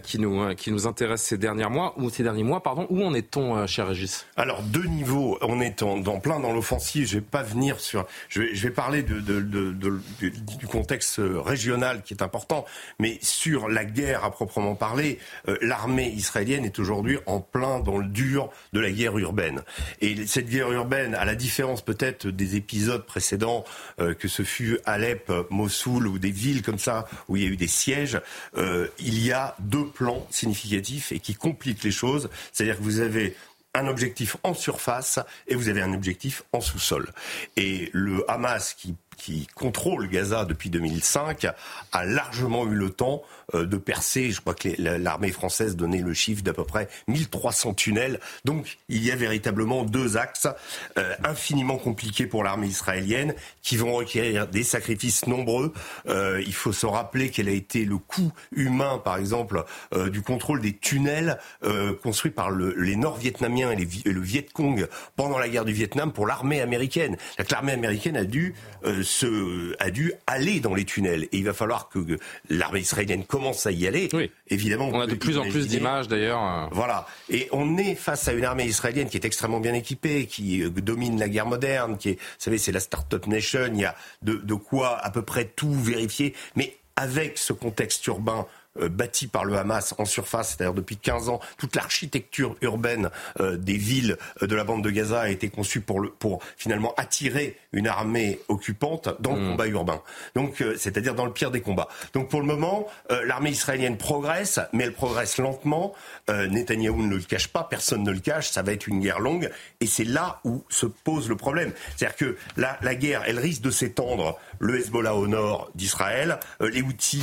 qui, nous, qui nous intéresse ces derniers mois, ou ces derniers mois, pardon, où en est-on, cher Régis? Alors, deux niveaux. On est en, dans, plein dans l'offensive. Je vais pas venir sur. Je vais, je vais parler de, de, de, du contexte régional qui est important, mais sur la guerre à proprement parler, l'armée israélienne est aujourd'hui en plein dans le dur de la guerre urbaine. Et cette guerre urbaine, à la différence peut-être des épisodes précédents, euh, que ce fut Alep, Mossoul ou des villes comme ça où il y a eu des sièges, euh, il y a deux plans significatifs et qui compliquent les choses. C'est-à-dire que vous avez un objectif en surface et vous avez un objectif en sous-sol. Et le Hamas qui qui contrôle Gaza depuis 2005 a largement eu le temps de percer. Je crois que l'armée française donnait le chiffre d'à peu près 1300 tunnels. Donc il y a véritablement deux axes euh, infiniment compliqués pour l'armée israélienne qui vont requérir des sacrifices nombreux. Euh, il faut se rappeler quel a été le coût humain, par exemple, du contrôle des tunnels construits par le, les Nord-Vietnamiens et, et, le Viet Cong pendant la guerre du Vietnam pour l'armée américaine. L'armée américaine a dû se, a dû aller dans les tunnels. Et il va falloir que l'armée israélienne commence à y aller. Oui. Évidemment. On a de plus en plus d'images d'ailleurs. Voilà. Et on est face à une armée israélienne qui est extrêmement bien équipée, qui euh, domine la guerre moderne, qui est, vous savez, c'est la start-up nation. Il y a de, de quoi à peu près tout vérifier. Mais avec ce contexte urbain euh, bâti par le Hamas en surface, c'est-à-dire depuis 15 ans, toute l'architecture urbaine euh, des villes euh, de la bande de Gaza a été conçue pour, le, pour finalement attirer une armée occupante dans le hmm. combat urbain. Donc, c'est-à-dire dans le pire des combats. Donc pour le moment, l'armée israélienne progresse, mais elle progresse lentement. Netanyahou ne le cache pas, personne ne le cache. Ça va être une guerre longue, et c'est là où se pose le problème. C'est-à-dire que la, la guerre, elle risque de s'étendre. Le Hezbollah au nord d'Israël, les Houthis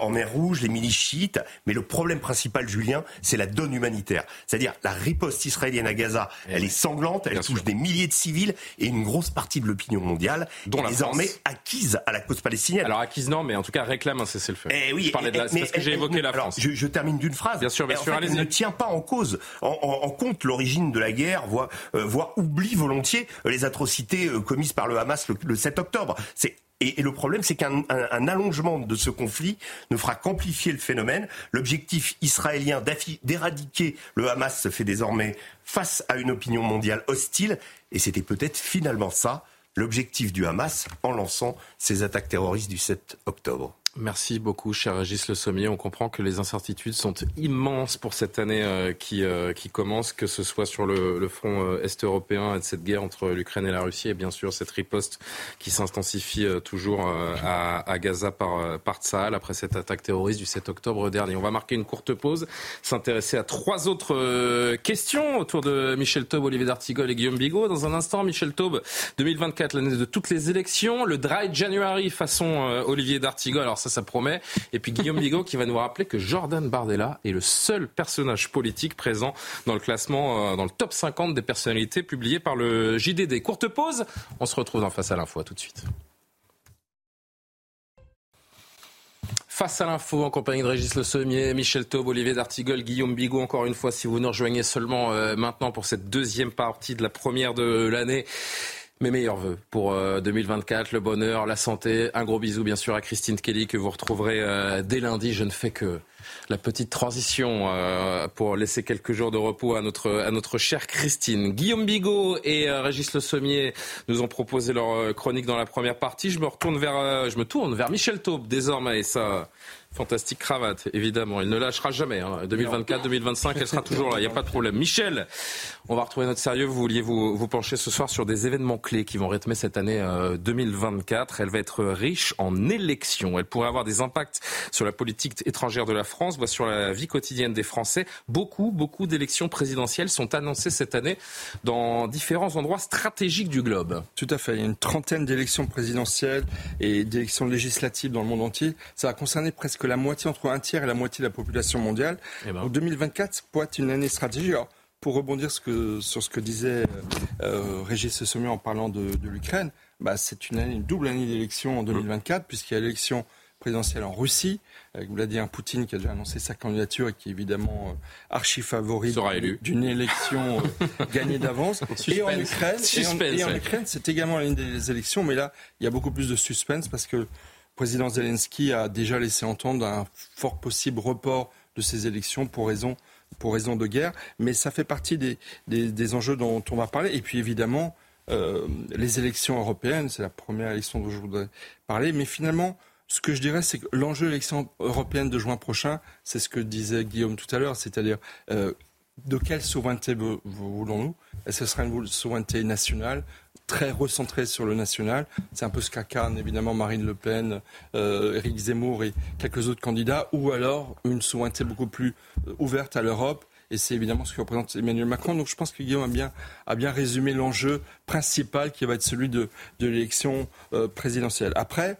en mer Rouge, les chiites, mais le problème principal, Julien, c'est la donne humanitaire. C'est-à-dire la riposte israélienne à Gaza, eh elle est sanglante, elle touche des milliers de civils et une grosse partie de l'opinion mondiale dont est désormais acquise à la cause palestinienne. Alors acquise non, mais en tout cas réclame un cessez-le-feu. Eh oui, je de la, parce que j'ai évoqué la France. Je, termine d'une phrase. Bien sûr, bien sûr, Elle ne tient pas en cause, en, compte l'origine de la guerre, voire, euh, voire oublie volontiers euh, les atrocités euh, commises par le Hamas le, le 7 octobre. C'est et, le problème, c'est qu'un allongement de ce conflit ne fera qu'amplifier le phénomène. L'objectif israélien d'éradiquer le Hamas se fait désormais face à une opinion mondiale hostile. Et c'était peut-être finalement ça l'objectif du Hamas en lançant ses attaques terroristes du 7 octobre. Merci beaucoup, cher Régis Le Sommier. On comprend que les incertitudes sont immenses pour cette année euh, qui, euh, qui commence, que ce soit sur le, le front euh, est européen et de cette guerre entre l'Ukraine et la Russie, et bien sûr cette riposte qui s'intensifie toujours à, à, Gaza par, par Tsahal après cette attaque terroriste du 7 octobre dernier. On va marquer une courte pause, s'intéresser à trois autres questions autour de Michel Taube, Olivier D'Artigol et Guillaume Bigot. Dans un instant, Michel Taube, 2024, l'année de toutes les élections, le Dry January façon Olivier D'Artigol. Ça promet. Et puis Guillaume Bigot qui va nous rappeler que Jordan Bardella est le seul personnage politique présent dans le classement, euh, dans le top 50 des personnalités publiées par le JDD. Courte pause, on se retrouve dans Face à l'info, tout de suite. Face à l'info, en compagnie de Régis Le Sommier, Michel Taube, Olivier D'Artigol, Guillaume Bigot, encore une fois, si vous nous rejoignez seulement euh, maintenant pour cette deuxième partie de la première de l'année. Mes meilleurs voeux pour 2024, euh, le bonheur, la santé. Un gros bisou bien sûr à Christine Kelly que vous retrouverez euh, dès lundi. Je ne fais que la petite transition euh, pour laisser quelques jours de repos à notre, à notre chère Christine. Guillaume Bigot et Régis Le Sommier nous ont proposé leur chronique dans la première partie. Je me retourne vers, je me tourne vers Michel Taube désormais et ça Fantastique cravate, évidemment. Il ne lâchera jamais. 2024, hein. 2025, elle sera toujours là. Il n'y a pas de problème. Michel, on va retrouver notre sérieux. Vous vouliez vous, pencher ce soir sur des événements clés qui vont rythmer cette année 2024. Euh, elle va être riche en élections. Elle pourrait avoir des impacts sur la politique étrangère de la France, sur la vie quotidienne des Français. Beaucoup, beaucoup d'élections présidentielles sont annoncées cette année dans différents endroits stratégiques du globe. Tout à fait. Il y a une trentaine d'élections présidentielles et d'élections législatives dans le monde entier. Ça va concerner presque que la moitié, entre un tiers et la moitié de la population mondiale. Eh ben. En 2024 pourrait être une année stratégique. pour rebondir sur ce que disait euh, Régis Sommier en parlant de, l'Ukraine, bah, c'est une, une double année d'élection en 2024, puisqu'il y a l'élection présidentielle en Russie, avec Vladimir Poutine qui a déjà annoncé sa candidature et qui est évidemment euh, archi favori d'une élection euh, (laughs) gagnée d'avance. et en Ukraine, et en, Ukraine, c'est également l'année des élections, mais là, il y a beaucoup plus de suspense parce que président Zelensky a déjà laissé entendre un fort possible report de ces élections pour raison, de guerre. Mais ça fait partie des, enjeux dont on va parler. Et puis évidemment, euh, les élections européennes, c'est la première élection dont je voudrais parler. Mais finalement, ce que je dirais, c'est que l'enjeu de l'élection européenne de juin prochain, c'est ce que disait Guillaume tout à l'heure, c'est-à-dire euh, de quelle souveraineté voulons-nous Est-ce que ce sera une souveraineté nationale très recentrée sur le national C'est un peu ce qu'incarnent évidemment Marine Le Pen, euh, Éric Zemmour et quelques autres candidats, ou alors une souveraineté beaucoup plus euh, ouverte à l'Europe et c'est évidemment ce que représente Emmanuel Macron. Donc je pense que Guillaume a bien, a bien résumé l'enjeu principal qui va être celui de, de l'élection euh, présidentielle. Après,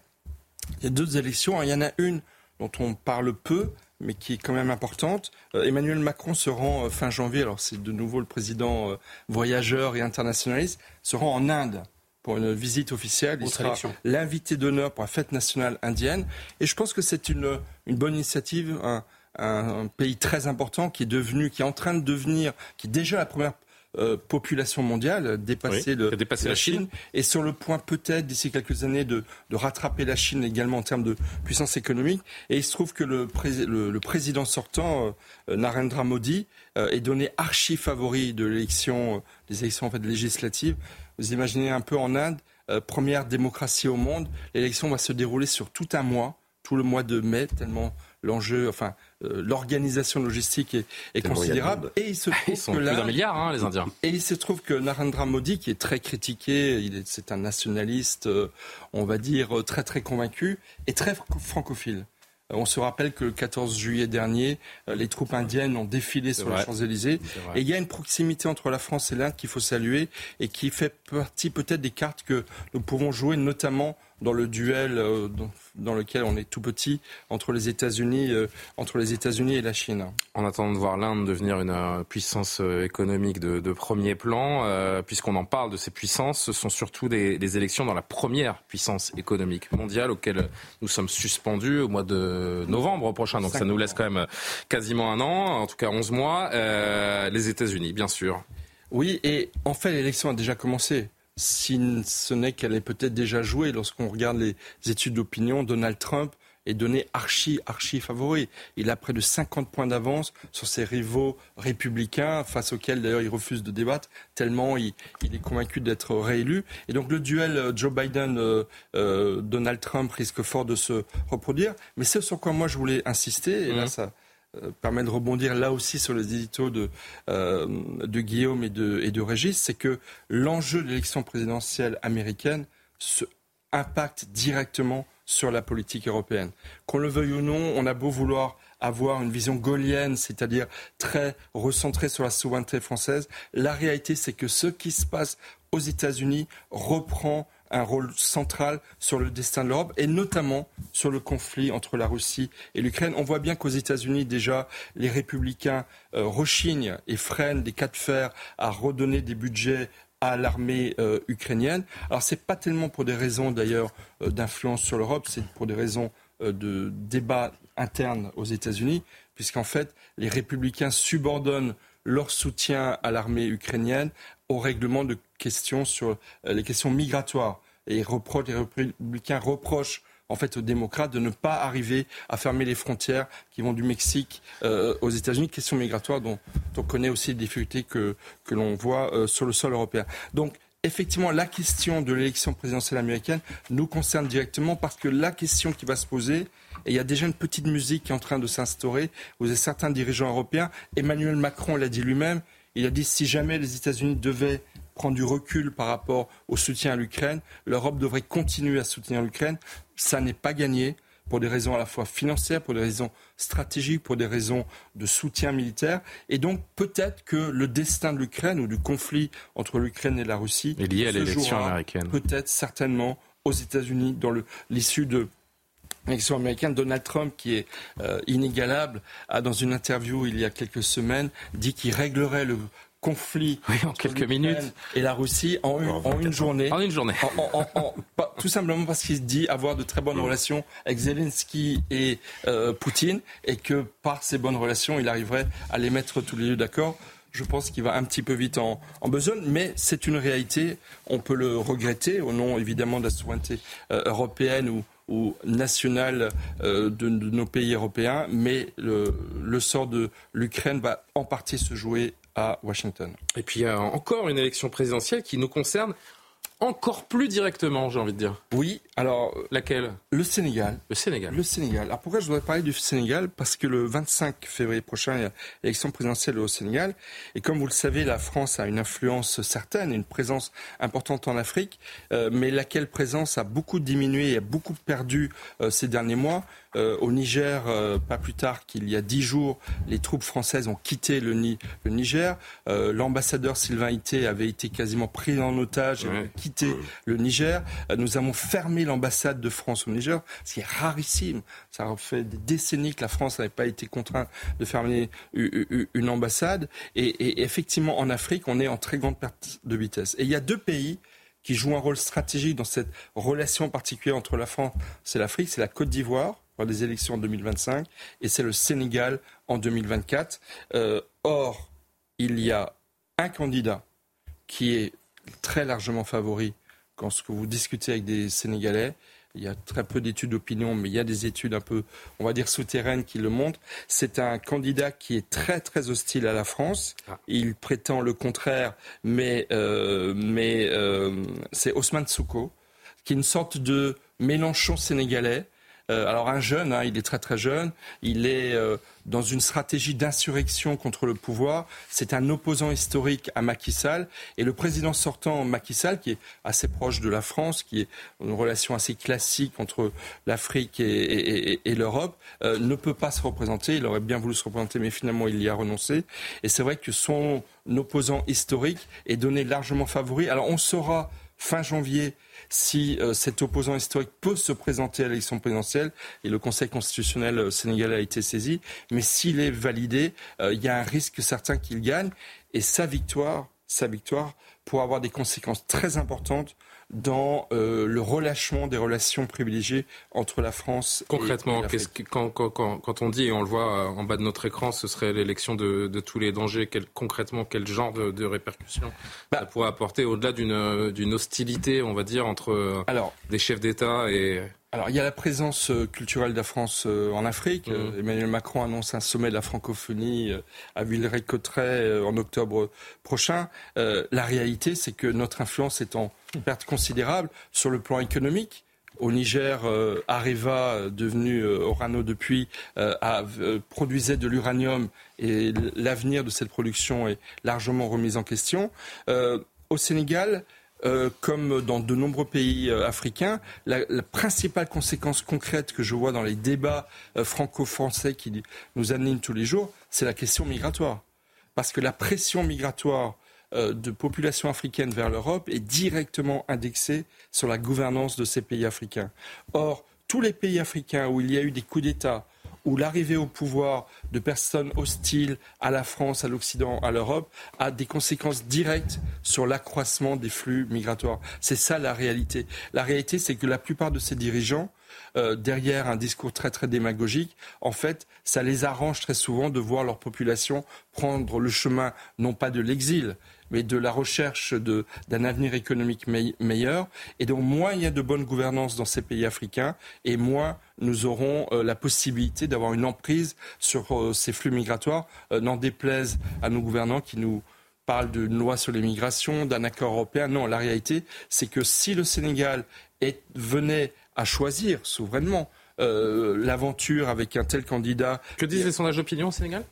il y a deux élections. Il y en a une dont on parle peu, mais qui est quand même importante. Euh, Emmanuel Macron se rend euh, fin janvier, alors c'est de nouveau le président euh, voyageur et internationaliste, se rend en Inde pour une visite officielle. Il sera l'invité d'honneur pour la fête nationale indienne. Et je pense que c'est une, une bonne initiative, un, un, pays très important qui est devenu, qui est en train de devenir, qui est déjà la première euh, population mondiale, dépasser, le, la, Chine. et sur le point peut-être d'ici quelques années de, rattraper la Chine également en termes de puissance économique. Et il se trouve que le, le, président sortant, euh, Narendra Modi, euh, est donné archi favori de l'élection, des élections en fait législatives. Vous imaginez un peu en Inde, première démocratie au monde, l'élection va se dérouler sur tout un mois, tout le mois de mai, tellement l'enjeu, enfin, l'organisation logistique est, considérable. Et il se trouve Ils sont que là, plus d'un milliard, hein, les Indiens. Et il se trouve que Narendra Modi, qui est très critiqué, c'est un nationaliste, euh, on va dire très très convaincu, est très francophile. Euh, on se rappelle que le 14 juillet dernier, les troupes indiennes ont défilé sur les Champs-Élysées. Et il y a une proximité entre la France et l'Inde qu'il faut saluer et qui fait partie peut-être des cartes que nous pouvons jouer, notamment dans le duel euh, dans lequel on est tout petit entre les États-Unis euh, entre les États-Unis et la Chine. En attendant de voir l'Inde devenir une euh, puissance économique de, de premier plan, puisqu'on en parle de ces puissances, ce sont surtout des, des, élections dans la première puissance économique mondiale auquel nous sommes suspendus au mois de novembre prochain. Donc ça nous laisse quand même quasiment un an, en tout cas 11 mois. les États-Unis, bien sûr. Oui, et en fait l'élection a déjà commencé si ce n'est qu'elle est peut-être déjà jouée. Lorsqu'on regarde les études d'opinion, Donald Trump est donné archi, archi favori. Il a près de 50 points d'avance sur ses rivaux républicains, face auxquels d'ailleurs il refuse de débattre, tellement il, est convaincu d'être réélu. Et donc le duel euh, Joe Biden-Donald euh, Trump risque fort de se reproduire. Mais c'est sur quoi moi je voulais insister, et là mmh. ça euh, permet de rebondir là aussi sur les éditos de, euh, de Guillaume et de, et de Régis, c'est que l'enjeu de l'élection présidentielle américaine se impacte directement sur la politique européenne. Qu'on le veuille ou non, on a beau vouloir avoir une vision gaulienne, c'est-à-dire très recentrée sur la souveraineté française, la réalité c'est que ce qui se passe aux États-Unis reprend un rôle central sur le destin de l'Europe et notamment sur le conflit entre la Russie et l'Ukraine. On voit bien qu'aux États-Unis, déjà, les républicains euh, rechignent et freinent des cas de fer à redonner des budgets à l'armée euh, ukrainienne. Alors c'est pas tellement pour des raisons d'ailleurs euh, d'influence sur l'Europe, c'est pour des raisons de débat interne aux États-Unis, puisqu'en fait les républicains subordonnent leur soutien à l'armée ukrainienne au règlement de questions sur euh, les questions migratoires. Et les républicains reprochent en fait aux démocrates de ne pas arriver à fermer les frontières qui vont du Mexique euh, aux États-Unis. Question migratoire dont, on connaît aussi les difficultés que, que l'on voit euh, sur le sol européen. Donc effectivement, la question de l'élection présidentielle américaine nous concerne directement parce que la question qui va se poser, et il y a déjà une petite musique qui est en train de s'instaurer, vous avez certains dirigeants européens, Emmanuel Macron l'a dit lui-même, il a dit si jamais les États-Unis devaient prendre du recul par rapport au soutien à l'Ukraine, l'Europe devrait continuer à soutenir l'Ukraine. Ça n'est pas gagné pour des raisons à la fois financières, pour des raisons stratégiques, pour des raisons de soutien militaire. Et donc peut-être que le destin de l'Ukraine ou du conflit entre l'Ukraine et la Russie est lié à l'élection américaine. Peut-être certainement aux États-Unis dans l'issue de l'élection américaine, Donald Trump, qui est euh, inégalable, a dans une interview il y a quelques semaines dit qu'il réglerait le conflit en quelques minutes et la Russie en une, en une journée. En une journée. tout simplement parce qu'il se dit avoir de très bonnes relations avec Zelensky et euh, Poutine et que par ces bonnes relations, il arriverait à les mettre tous les deux d'accord. Je pense qu'il va un petit peu vite en, en besogne, mais c'est une réalité. On peut le regretter au nom évidemment de la souveraineté euh, européenne ou ou nationales de, de, nos pays européens, mais le, le sort de l'Ukraine va en partie se jouer à Washington. Et puis il y a encore une élection présidentielle qui nous concerne encore plus directement, j'ai envie de dire. Oui, alors laquelle? Le Sénégal. Le Sénégal. Le Sénégal. Alors pourquoi je voudrais parler du Sénégal? Parce que le 25 février prochain, il y a l'élection présidentielle au Sénégal. Et comme vous le savez, la France a une influence certaine, une présence importante en Afrique, euh, mais laquelle présence a beaucoup diminué et a beaucoup perdu euh, ces derniers mois? Euh, au Niger, euh, pas plus tard qu'il y a dix jours, les troupes françaises ont quitté le, le Niger. Euh, l'ambassadeur Sylvain Ité avait été quasiment pris en otage et ouais. quitté le Niger. nous avons fermé l'ambassade de France au Niger, ce qui est rarissime. Ça fait des décennies que la France n'avait pas été contrainte de fermer une ambassade. Et, et effectivement, en Afrique, on est en très grande perte de vitesse. Et il y a deux pays qui jouent un rôle stratégique dans cette relation particulière entre la France et l'Afrique, c'est la Côte d'Ivoire pour des élections en 2025 et c'est le Sénégal en 2024. Euh, or, il y a un candidat qui est très largement favori quand ce que vous discutez avec des Sénégalais. Il y a très peu d'études d'opinion, mais il y a des études un peu, on va dire, souterraines qui le montrent. C'est un candidat qui est très, très hostile à la France. Il prétend le contraire, mais, euh, mais euh, c'est Osman Souko, qui est une sorte de Mélenchon sénégalais. Euh, alors un jeune, hein, il est très très jeune, il est euh, dans une stratégie d'insurrection contre le pouvoir. C'est un opposant historique à Macky Sall et le président sortant Macky Sall, qui est assez proche de la France, qui est une relation assez classique entre l'Afrique et, et, l'Europe, euh, ne peut pas se représenter. Il aurait bien voulu se représenter, mais finalement il y a renoncé. Et c'est vrai que son opposant historique est donné largement favori. Alors on saura fin janvier si euh, cet opposant historique peut se présenter à l'élection présidentielle, et le Conseil constitutionnel euh, sénégalais a été saisi, mais s'il est validé, euh, il y a un risque certain qu'il gagne, et sa victoire, sa victoire pourra avoir des conséquences très importantes dans euh, le relâchement des relations privilégiées entre la France Concrètement, et, que, quand, quand, quand, on dit, et on le voit en bas de notre écran, ce serait l'élection de, de, tous les dangers, quel, concrètement, quel genre de, de répercussions bah, ça pourrait apporter au-delà d'une hostilité, on va dire, entre alors, des chefs d'État et... Alors, il y a la présence culturelle de la France en Afrique. Mmh. Emmanuel Macron annonce un sommet de la francophonie à Villeray-Cotterêts en octobre prochain. Euh, la réalité, c'est que notre influence est en perte considérable sur le plan économique. Au Niger, euh, Areva, devenu euh, Orano depuis, a, produisait de l'uranium et l'avenir de cette production est largement remis en question. au Sénégal, euh, comme dans de nombreux pays euh, africains, la, principale conséquence concrète que je vois dans les débats euh, franco-français qui nous animent tous les jours, c'est la question migratoire. Parce que la pression migratoire de populations africaines vers l'Europe est directement indexée sur la gouvernance de ces pays africains. Or, tous les pays africains où il y a eu des coups d'État, où l'arrivée au pouvoir de personnes hostiles à la France, à l'Occident, à l'Europe, a des conséquences directes sur l'accroissement des flux migratoires. C'est ça la réalité. La réalité, c'est que la plupart de ces dirigeants, euh, derrière un discours très très démagogique, en fait, ça les arrange très souvent de voir leur population prendre le chemin non pas de l'exil, mais de la recherche d'un avenir économique me meilleur. Et donc, moins il y a de bonne gouvernance dans ces pays africains, et moins nous aurons euh, la possibilité d'avoir une emprise sur euh, ces flux migratoires, euh, n'en déplaise à nos gouvernants qui nous parlent d'une loi sur l'immigration, d'un accord européen. Non, la réalité, c'est que si le Sénégal est, venait à choisir souverainement l'aventure avec un tel candidat. Que disent les sondages d'opinion au Sénégal?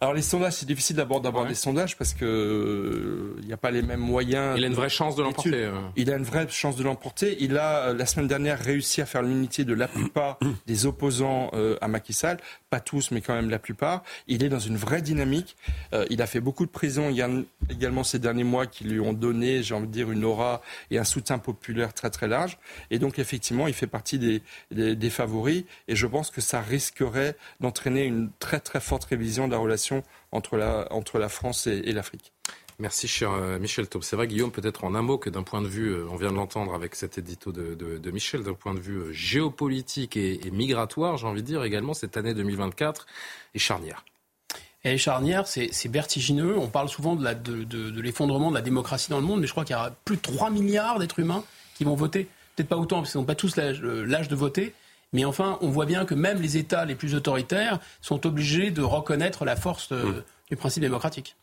Alors les sondages, c'est difficile d'abord d'avoir ouais. des sondages parce que il euh, n'y a pas les mêmes moyens. Il a une vraie chance de l'emporter. Euh. Il a une vraie chance de l'emporter. Il a la semaine dernière réussi à faire l'unité de la plupart (coughs) des opposants euh, à Macky Sall, pas tous, mais quand même la plupart. Il est dans une vraie dynamique. Euh, il a fait beaucoup de prisons. Il y a également ces derniers mois qui lui ont donné, j'ai envie de dire, une aura et un soutien populaire très très large. Et donc effectivement, il fait partie des, des, des favoris. Et je pense que ça risquerait d'entraîner une très très forte révision de la relation entre la, entre la France et, et l'Afrique. Merci, cher euh, Michel Taub. C'est vrai, Guillaume, peut-être en un mot que d'un point de vue, euh, on vient de l'entendre avec cet édito de, de, de Michel, d'un point de vue euh, géopolitique et, et migratoire, j'ai envie de dire également, cette année 2024 est charnière. Elle est charnière, c'est vertigineux. On parle souvent de l'effondrement de, de, de l'effondrement de la démocratie dans le monde, mais je crois qu'il y a plus de 3 milliards d'êtres humains qui vont voter peut-être pas autant, parce qu'ils n'ont pas tous l'âge de voter, mais enfin, on voit bien que même les États les plus autoritaires sont obligés de reconnaître la force mm. du principe démocratique.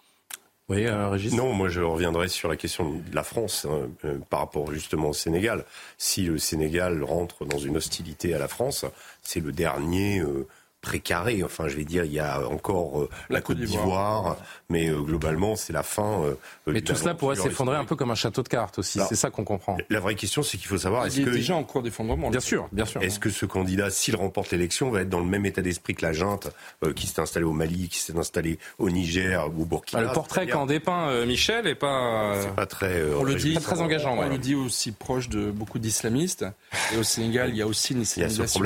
Oui, euh, Régis? Non, moi je reviendrai sur la question de la France hein, euh, par rapport justement au Sénégal. Si le Sénégal rentre dans une hostilité à la France, c'est le dernier euh, précaré. Enfin, je vais dire, il y a encore euh, la, Côte d'Ivoire, mais euh, globalement, c'est la fin. Euh, mais tout cela pourrait s'effondrer un peu comme un château de cartes aussi. C'est ça qu'on comprend. La vraie question, c'est qu'il faut savoir. Est-ce que déjà en cours d'effondrement Bien sûr, bien sûr. Est-ce que ce candidat, s'il remporte l'élection, va être dans le même état d'esprit que la junte qui s'est installée au Mali, qui s'est installée au Niger ou au Burkina? Bah, Le portrait qu'en dépeint Michel est pas. C'est pas très. on le dit, très engageant. On le dit aussi proche de beaucoup d'islamistes. Et au Sénégal, il y a aussi une islamisation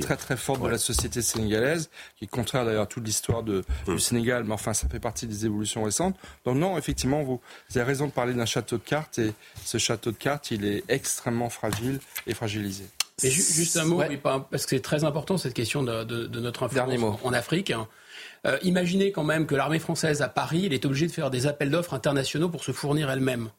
très très forte de la société sénégalaise qui contraire d'ailleurs à toute l'histoire du hmm. Sénégal, mais enfin, ça fait partie des évolutions récentes. Donc non, effectivement, vous, avez raison de parler d'un château de cartes, et ce château de cartes, il est extrêmement fragile et fragilisé. Et juste un mot, parce que c'est très important cette question de, notre influence en Afrique. Hein. Euh, imaginez quand même que l'armée française à Paris, elle est obligée de faire des appels d'offres internationaux pour se fournir elle-même.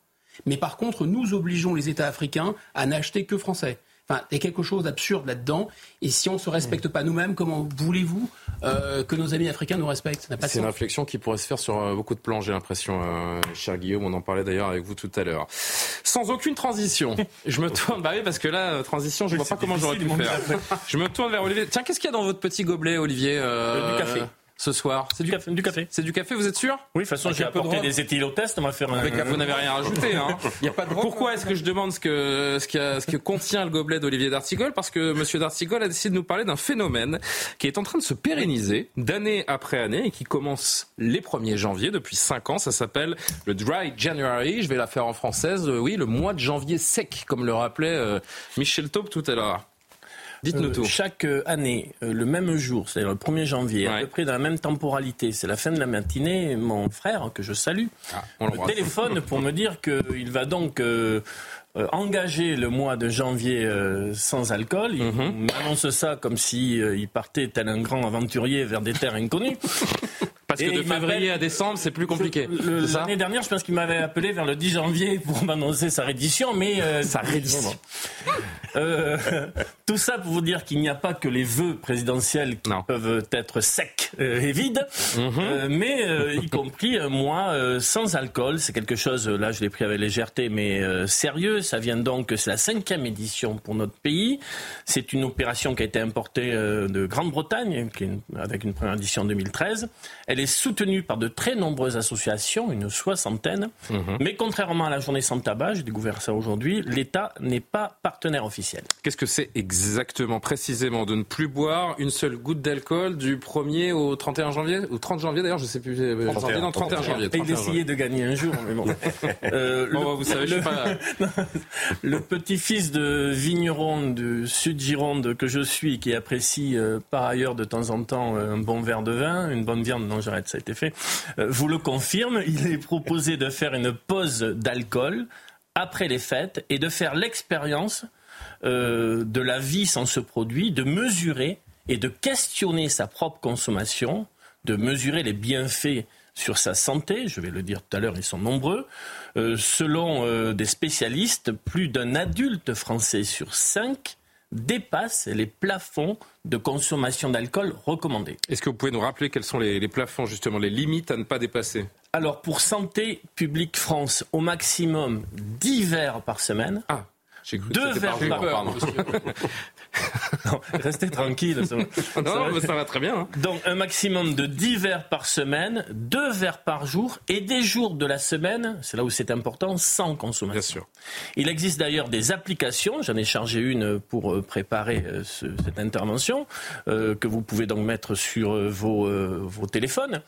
Mais par contre, nous obligeons les États africains à n'acheter que français. Enfin, il y a quelque chose d'absurde là-dedans. Et si on ne se respecte pas nous-mêmes, comment voulez-vous euh, que nos amis africains nous respectent? C'est une réflexion qui pourrait se faire sur euh, beaucoup de plans, j'ai l'impression, euh, cher Guillaume. On en parlait d'ailleurs avec vous tout à l'heure. Sans aucune transition. je me tourne, bah oui, parce que là, transition, je ne vois pas comment j'aurais pu faire. je me tourne vers Olivier. Tiens, qu'est-ce qu'il y a dans votre petit gobelet, Olivier Du café ce soir C'est du, café. Du café. C'est du café, vous êtes sûr Oui, de toute façon, j'ai apporté des éthylotests, on va faire un... Vous n'avez rien rajouté, hein (laughs) Il y a pas de Pourquoi est-ce que je demande ce que, ce, a, ce que contient le gobelet d'Olivier D'Artigol Parce que M. D'Artigol a décidé de nous parler d'un phénomène qui est en train de se pérenniser d'année après année et qui commence les 1er janvier depuis 5 ans. Ça s'appelle le Dry January. Je vais la faire en française. Oui, le mois de janvier sec, comme le rappelait euh, Michel Taube tout à l'heure. Dites-nous euh, tout. Chaque année, euh, le même jour, c'est-à-dire le 1er janvier, à peu près dans la même temporalité, c'est la fin de la matinée, mon frère, que je salue, ah, me téléphone pour me dire qu'il va donc... Euh, engager le mois de janvier sans alcool. Il mhm. m'annonce ça comme s'il il partait tel un grand aventurier vers des terres inconnues. (laughs) Parce que de février à décembre, c'est plus compliqué. L'année dernière, je pense qu'il m'avait appelé vers le 10 janvier pour m'annoncer sa reddition, mais euh, (laughs) sa reddition. Euh, (laughs) tout ça pour vous dire qu'il n'y a pas que les vœux présidentiels qui peuvent être secs euh, et vides, mhm. mais y compris moi sans alcool. C'est quelque chose. Là, je l'ai pris avec légèreté, mais sérieux. Ça vient donc. C'est la cinquième édition pour notre pays. C'est une opération qui a été importée de Grande-Bretagne, avec une première édition en 2013. Elle est soutenue par de très nombreuses associations, une soixantaine. Mhm. Mais contrairement à la journée sans tabac, j'ai découvert ça aujourd'hui, l'État n'est pas partenaire officiel. Qu'est-ce que c'est exactement, précisément, de ne plus boire une seule goutte d'alcool du 1er au 31 janvier Ou 30 janvier d'ailleurs, je ne sais plus. 31, euh, janvier, non, 31 janvier. Et d'essayer de gagner un jour, mais bon. (laughs) euh, le, vous savez, je suis pas... (laughs) le petit-fils de vigneron du sud Gironde que je suis, qui apprécie euh, par ailleurs de temps en temps un bon verre de vin, une bonne viande, non, ça a été fait, euh, vous le confirme, il est proposé de faire une pause d'alcool après les fêtes et de faire l'expérience euh, de la vie sans ce produit, de mesurer et de questionner sa propre consommation, de mesurer les bienfaits sur sa santé, je vais le dire tout à l'heure, ils sont nombreux. Euh, selon des spécialistes, plus d'un adulte français sur cinq dépasse les plafonds de consommation d'alcool recommandés. Est-ce que vous pouvez nous rappeler quels sont les, plafonds, justement, les limites à ne pas dépasser? Alors, pour Santé publique France, au maximum 10 verres par semaine. Ah. Deux verres par jour. (laughs) non, restez tranquille. Ça, non, mais ça va très bien. Hein. Donc un maximum de 10 verres par semaine, 2 verres par jour et des jours de la semaine, c'est là où c'est important, sans consommation. Bien sûr. Il existe d'ailleurs des applications, j'en ai chargé une pour euh, préparer euh, cette intervention, euh, que vous pouvez donc mettre sur vos, vos téléphones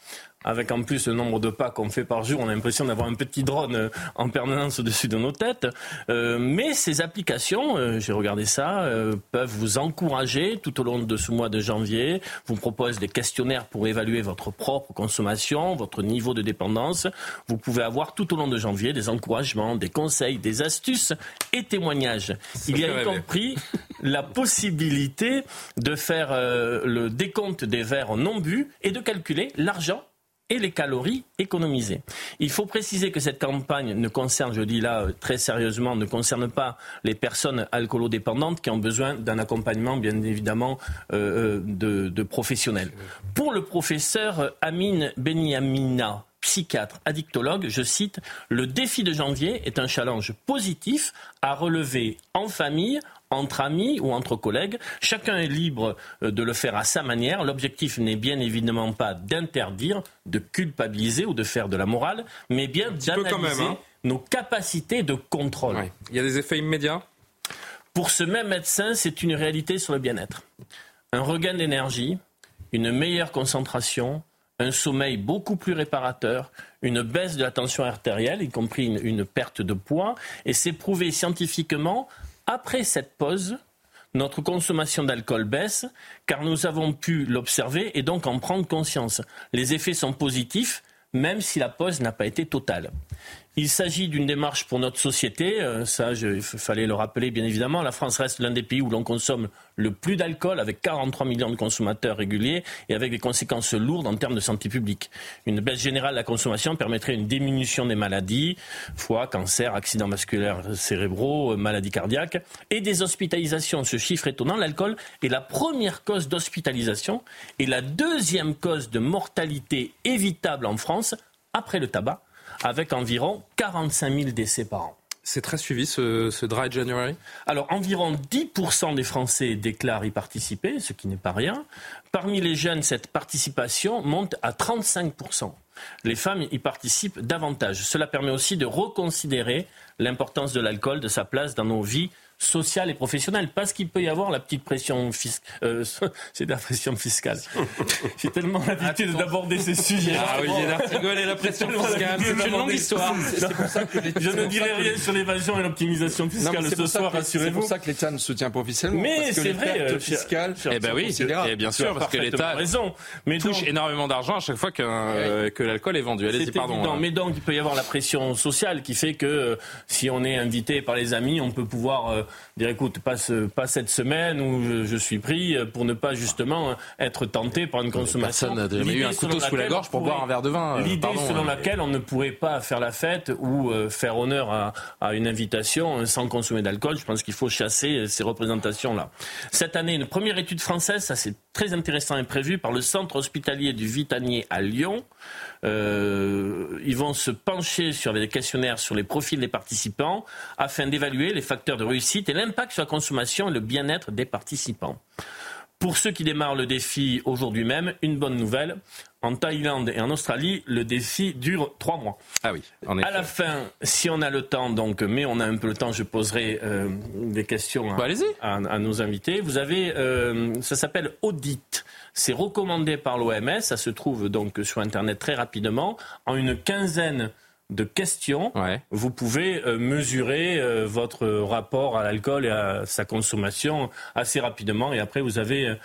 avec en plus le nombre de pas qu'on fait par jour, on a l'impression d'avoir un petit drone euh, en permanence au-dessus de nos têtes. Euh, mais ces applications, euh, j'ai regardé ça, peuvent vous encourager tout au long de ce mois de janvier, vous proposent des questionnaires pour évaluer votre propre consommation, votre niveau de dépendance. Vous pouvez avoir tout au long de janvier des encouragements, des conseils, des astuces et témoignages. Il y a y compris la possibilité de faire le décompte des verres non bu et de calculer l'argent et les calories économisées. Il faut préciser que cette campagne ne concerne, je dis là euh, très sérieusement, ne concerne pas les personnes alcoolodépendantes qui ont besoin d'un accompagnement, bien évidemment, euh, de, de, professionnels. Pour le professeur Amine Beniamina, psychiatre, addictologue, je cite, le défi de janvier est un challenge positif à relever en famille, entre amis ou entre collègues. Chacun est libre euh, de le faire à sa manière. L'objectif n'est bien évidemment pas d'interdire, de culpabiliser ou de faire de la morale, mais bien d'analyser hein. nos capacités de contrôle. Il y a des effets immédiats? Pour ce même médecin, c'est une réalité sur le bien-être. Un regain d'énergie, une meilleure concentration, un sommeil beaucoup plus réparateur, une baisse de la tension artérielle, y compris une, une perte de poids, et c'est prouvé scientifiquement après cette pause, notre consommation d'alcool baisse car nous avons pu l'observer et donc en prendre conscience. Les effets sont positifs même si la pause n'a pas été totale. Il s'agit d'une démarche pour notre société. Euh, ça, il fallait le rappeler, bien évidemment. La France reste l'un des pays où l'on consomme le plus d'alcool, avec 43 millions de consommateurs réguliers et avec des conséquences lourdes en termes de santé publique. Une baisse générale de la consommation permettrait une diminution des maladies, foie, cancer, accidents vasculaires cérébraux, euh, maladies cardiaques et des hospitalisations. Ce chiffre étonnant, l'alcool est la première cause d'hospitalisation et la deuxième cause de mortalité évitable en France après le tabac avec environ 45 000 décès par an. C'est très suivi ce, Dry January? Alors environ 10% des Français déclarent y participer, ce qui n'est pas rien. Parmi les jeunes, cette participation monte à 35%. Les femmes y participent davantage. Cela permet aussi de reconsidérer l'importance de l'alcool, de sa place dans nos vies sociale et professionnelle, parce qu'il peut y avoir la petite pression fiscale. Euh, (laughs) c'est de la pression fiscale. (laughs) J'ai tellement l'habitude d'aborder ces sujets. Ah oui, et la pression fiscale, c'est une longue histoire. Je ne dirai rien sur l'évasion et l'optimisation fiscale ce soir, rassurez-vous. C'est pour ça que l'État ne soutient pas officiellement. Mais c'est vrai. Euh, fiscal. Eh ben oui, et bien sûr, parce que l'État touche énormément d'argent à chaque fois que, euh, que l'alcool est vendu. Allez-y, pardon. Mais donc, il peut y avoir la pression sociale qui fait que si on est invité par les amis, on peut pouvoir dire écoute, pas, pas cette semaine où je, suis pris pour ne pas justement être tenté par une consommation. Personne n'a eu un couteau sous la gorge pour boire un verre de vin. Euh, l'idée selon euh. laquelle on ne pourrait pas faire la fête ou euh, faire honneur à, à une invitation sans consommer d'alcool, je pense qu'il faut chasser ces représentations-là. Cette année, une première étude française, ça c'est très intéressant, est prévue par le centre hospitalier du Vitanier à Lyon. Euh, ils vont se pencher sur des questionnaires sur les profils des participants afin d'évaluer les facteurs de réussite et l'impact sur la consommation et le bien-être des participants. Pour ceux qui démarrent le défi aujourd'hui même, une bonne nouvelle. En Thaïlande et en Australie, le défi dure trois mois. Ah oui. En à la fin, si on a le temps, donc, mais on a un peu le temps, je poserai euh, des questions bah, à, à, nos invités. Vous avez, euh, ça s'appelle Audit. C'est recommandé par l'OMS. Ça se trouve donc sur Internet très rapidement. En une quinzaine de questions, vous pouvez euh, mesurer euh, votre rapport à l'alcool et à sa consommation assez rapidement. Et après, vous avez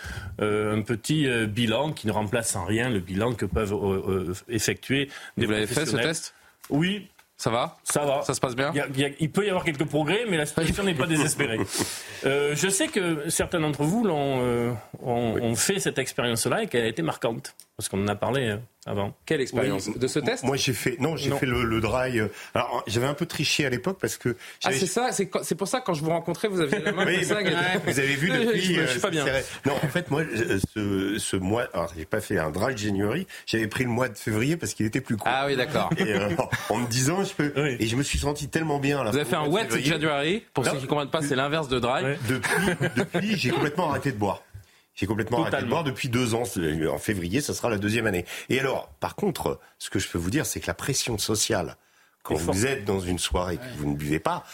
euh, un petit bilan qui ne remplace en rien le bilan que peuvent effectuer des Vous l'avez fait ce test? Oui, ça va? Ça va. Ça se passe bien? Il, peut y avoir quelques progrès, mais la situation n'est pas désespérée. (laughs) je sais que certains d'entre vous l'ont, ont, fait cette expérience-là et qu'elle a été marquante, parce qu'on en a parlé avant. Quelle expérience de ce test Moi, j'ai fait non, j'ai fait le, le, dry. Euh, alors, j'avais un peu triché à l'époque parce que. Ah, c'est ça. C'est pour ça quand je vous rencontrais, vous aviez la main (laughs) oui, ça. (laughs) Vous avez vu depuis. je, je suis pas bien. Non, en fait, moi, ce, ce mois, alors j'ai pas fait un dry January. J'avais pris le mois de février parce qu'il était plus court. Ah oui, d'accord. Euh, en me disant, je peux. Et je me suis senti tellement bien. Là, vous avez fait un wet January. Pour ceux qui comprennent pas, c'est l'inverse de dry. Depuis, depuis, j'ai complètement arrêté de boire. J'ai complètement arrêté de boire depuis deux ans. En février, ça sera la deuxième année. Et alors, par contre, ce que je peux vous dire, c'est que la pression sociale, quand vous êtes dans une soirée et que vous ne buvez pas,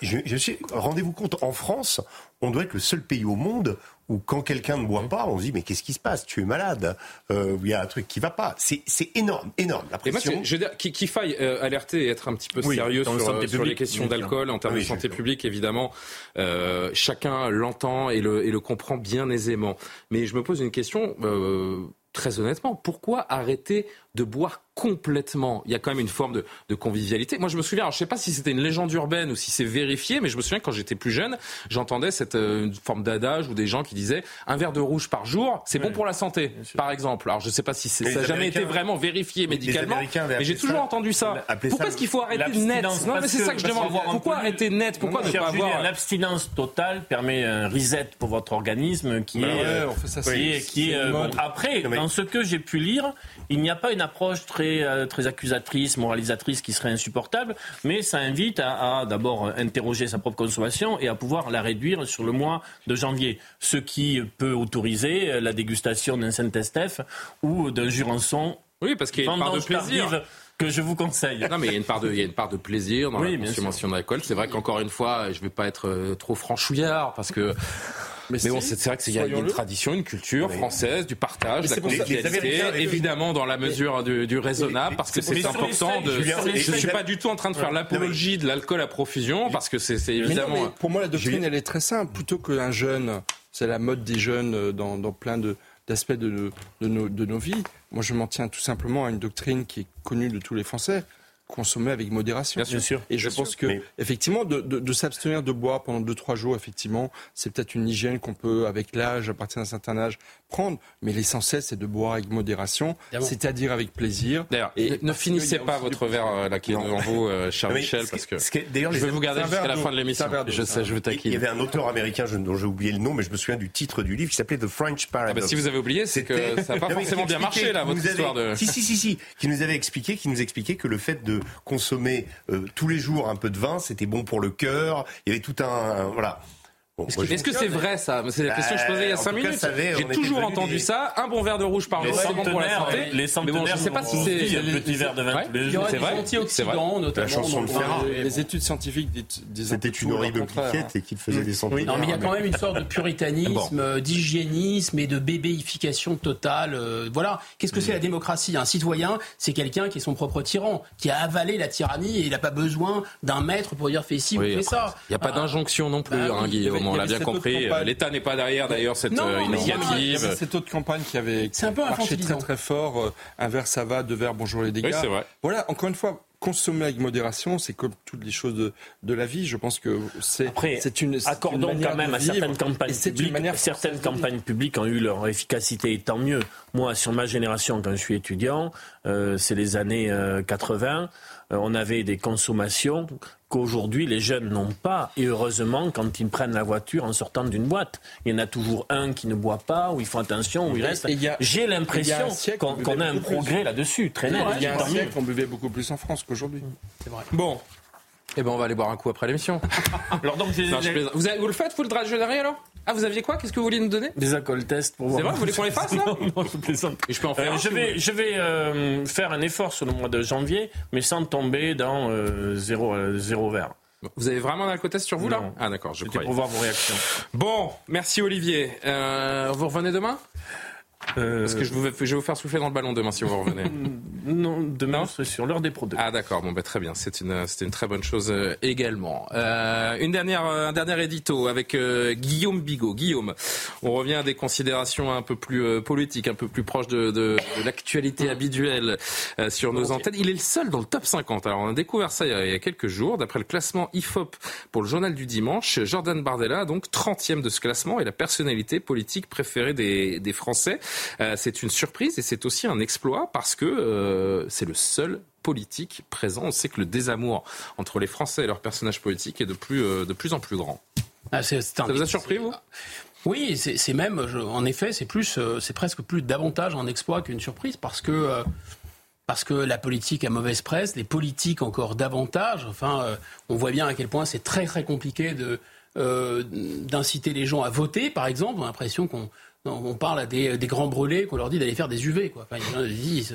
je, je suis, rendez-vous compte, en France, on doit être le seul pays au monde où quand quelqu'un ne boit pas, on se dit mais qu'est-ce qui se passe? Tu es malade euh, Il y a un truc qui va pas. C'est énorme, énorme. La pression. je veux dire qu'il faille euh, alerter et être un petit peu sérieux sur, euh, sur les questions d'alcool en termes de santé publique, évidemment. Euh, chacun l'entend et le, et le comprend bien aisément. Mais je me pose une question. Euh, très honnêtement, pourquoi arrêter de boire complètement. Il y a quand même une forme de, de convivialité. Moi, je me souviens, alors, je sais pas si c'était une légende urbaine ou si c'est vérifié, mais je me souviens quand j'étais plus jeune, j'entendais cette euh, forme d'adage ou des gens qui disaient un verre de rouge par jour, c'est bon pour la santé, par exemple. Alors, je sais pas si ça n'a jamais été vraiment vérifié médicalement, mais j'ai toujours entendu ça. Pourquoi est-ce qu'il faut arrêter net Non, mais c'est ça que je demande. Pourquoi arrêter net Pourquoi ne pas avoir l'abstinence totale permet un reset pour votre organisme qui est qui est après dans ce que j'ai pu lire, il n'y a pas une approche très euh, très accusatrice, moralisatrice qui serait insupportable, mais ça invite à, d'abord interroger sa propre consommation et à pouvoir la réduire sur le mois de janvier, ce qui peut autoriser la dégustation d'un Saint-Estèphe ou d'un Jurançon. Oui, parce qu'il y a une part de plaisir que je vous conseille. Non, mais il y a une part de, il y a une part de plaisir dans la consommation d'alcool. C'est vrai qu'encore une fois, je ne vais pas être euh, trop franchouillard parce que mais, bon, c'est vrai qu'il y a une tradition, une culture française du partage, de la convivialité, évidemment dans la mesure du, raisonnable, parce que c'est important. De, je ne suis pas du tout en train de faire l'apologie de l'alcool à profusion, parce que c'est évidemment. pour moi, la doctrine, elle est très simple. Plutôt qu'un jeune, c'est la mode des jeunes euh, dans, dans plein de d'aspects de, de, nos, de nos vies. Moi, je m'en tiens tout simplement à une doctrine qui est connue de tous les Français consommer avec modération. Bien sûr. Et je pense que, effectivement, de, de, de s'abstenir de boire pendant 2-3 jours, effectivement, c'est peut-être une hygiène qu'on peut, avec l'âge, à partir d'un certain âge, prendre. Mais l'essentiel, c'est de boire avec modération, c'est-à-dire avec plaisir. D'ailleurs, ne finissez pas votre verre euh, là qui est devant vous, euh, cher Michel, parce que, je vais vous garder jusqu'à la fin de l'émission. Je sais, je veux taquiner. Il y avait un auteur américain dont j'ai oublié le nom, mais je me souviens du titre du livre qui s'appelait The French Paradox. Ah bah, si vous avez oublié, c'est que ça n'a pas forcément bien marché là, votre histoire de. Si, si, si, si, qui nous avait expliqué, qui nous expliquait que le fait de consommer euh, tous les jours un peu de vin, c'était bon pour le cœur. Il y avait tout un voilà. Est-ce que c'est vrai ça? C'est la question que je posais il y a 5 minutes. J'ai toujours entendu ça. Un bon verre de rouge par jour, c'est bon pour la santé. Les mais bon, je sais pas si c'est un petit verre de vin les jours. C'est vrai. Antioxydants notamment. La chanson de Les études scientifiques C'était une horrible piquette et qu'il faisait des centaines. Non, mais il y a quand même une sorte de puritanisme, d'hygiénisme et de bébéification totale. Euh, voilà. Qu'est-ce que c'est la démocratie? Un citoyen, c'est quelqu'un qui est son propre tyran, qui a avalé la tyrannie et il n'a pas besoin d'un maître pour dire fais ci ou fais ça. Il n'y a pas d'injonction non plus, bah Guillaume on l'a bien compris. L'État n'est pas derrière d'ailleurs cette euh, initiative. Cette autre campagne qui avait un peu marché très très fort. Euh, un verre ça va, deux verres bonjour les dégâts. Oui, vrai. Voilà, encore une fois, consommer avec modération, c'est comme toutes les choses de, de, la vie. Je pense que c'est c'est une accordons quand même à certaines campagnes publiques. Certaines campagnes publiques ont eu leur efficacité, et tant mieux. Moi, sur ma génération, quand je suis étudiant, euh, c'est les années 80. On avait des consommations qu'aujourd'hui les jeunes n'ont pas. Et heureusement, quand ils prennent la voiture en sortant d'une boîte, il y en a toujours un qui ne boit pas, où ils font attention, où il reste. J'ai l'impression qu'on a un progrès là-dessus, très net. Il y a un siècle, on buvait beaucoup plus en France qu'aujourd'hui. C'est vrai. Bon. Eh ben, on va aller boire un coup après l'émission. (laughs) alors donc, vous, vous, le faites, vous le dragonneriez alors? Ah, vous aviez quoi? Qu'est-ce que vous vouliez nous donner? Des alcool tests pour voir. C'est vrai, vous voulez qu'on les fasse là? (laughs) Non, je plaisante. Et je peux en faire euh, Je vais, je vais euh, faire un effort sur le mois de janvier, mais sans tomber dans euh, zéro, euh, zéro verre. Vous avez vraiment un alcool test sur vous là? Ah d'accord, je crois. pour voir vos réactions. Bon, merci Olivier. vous revenez demain? Euh, Parce que je, vais vous faire souffler dans le ballon demain si vous revenez. (laughs) non, demain c'est sur l'heure des produits. Ah d'accord, bon bah, très bien, c'est une, une très bonne chose euh, également. Euh, une dernière, un dernier édito avec Guillaume Bigot. Guillaume, on revient à des considérations un peu plus politiques, un peu plus proches de, de, de l'actualité habituelle sur nos antennes. Il est le seul dans le top 50. Alors on a découvert ça il y a, il y a quelques jours. D'après le classement IFOP pour le journal du dimanche, Jordan Bardella, donc 30e de ce classement, est la personnalité politique préférée des, des Français. Euh, c'est une surprise et c'est aussi un exploit parce que euh, c'est le seul politique présent. On sait que le désamour entre les Français et leurs personnages politiques est de plus, euh, de plus en plus grand. Ah, ça vous a surpris, vous? Oui, c'est même, en effet, c'est plus, c'est presque plus davantage un exploit qu'une surprise parce que parce que la politique a mauvaise presse, les politiques encore davantage. Enfin, on voit bien à quel point c'est très très compliqué de d'inciter les gens à voter, par exemple. On a l'impression qu'on on parle à des, grands brûlés qu'on leur dit d'aller faire des UV. Quoi.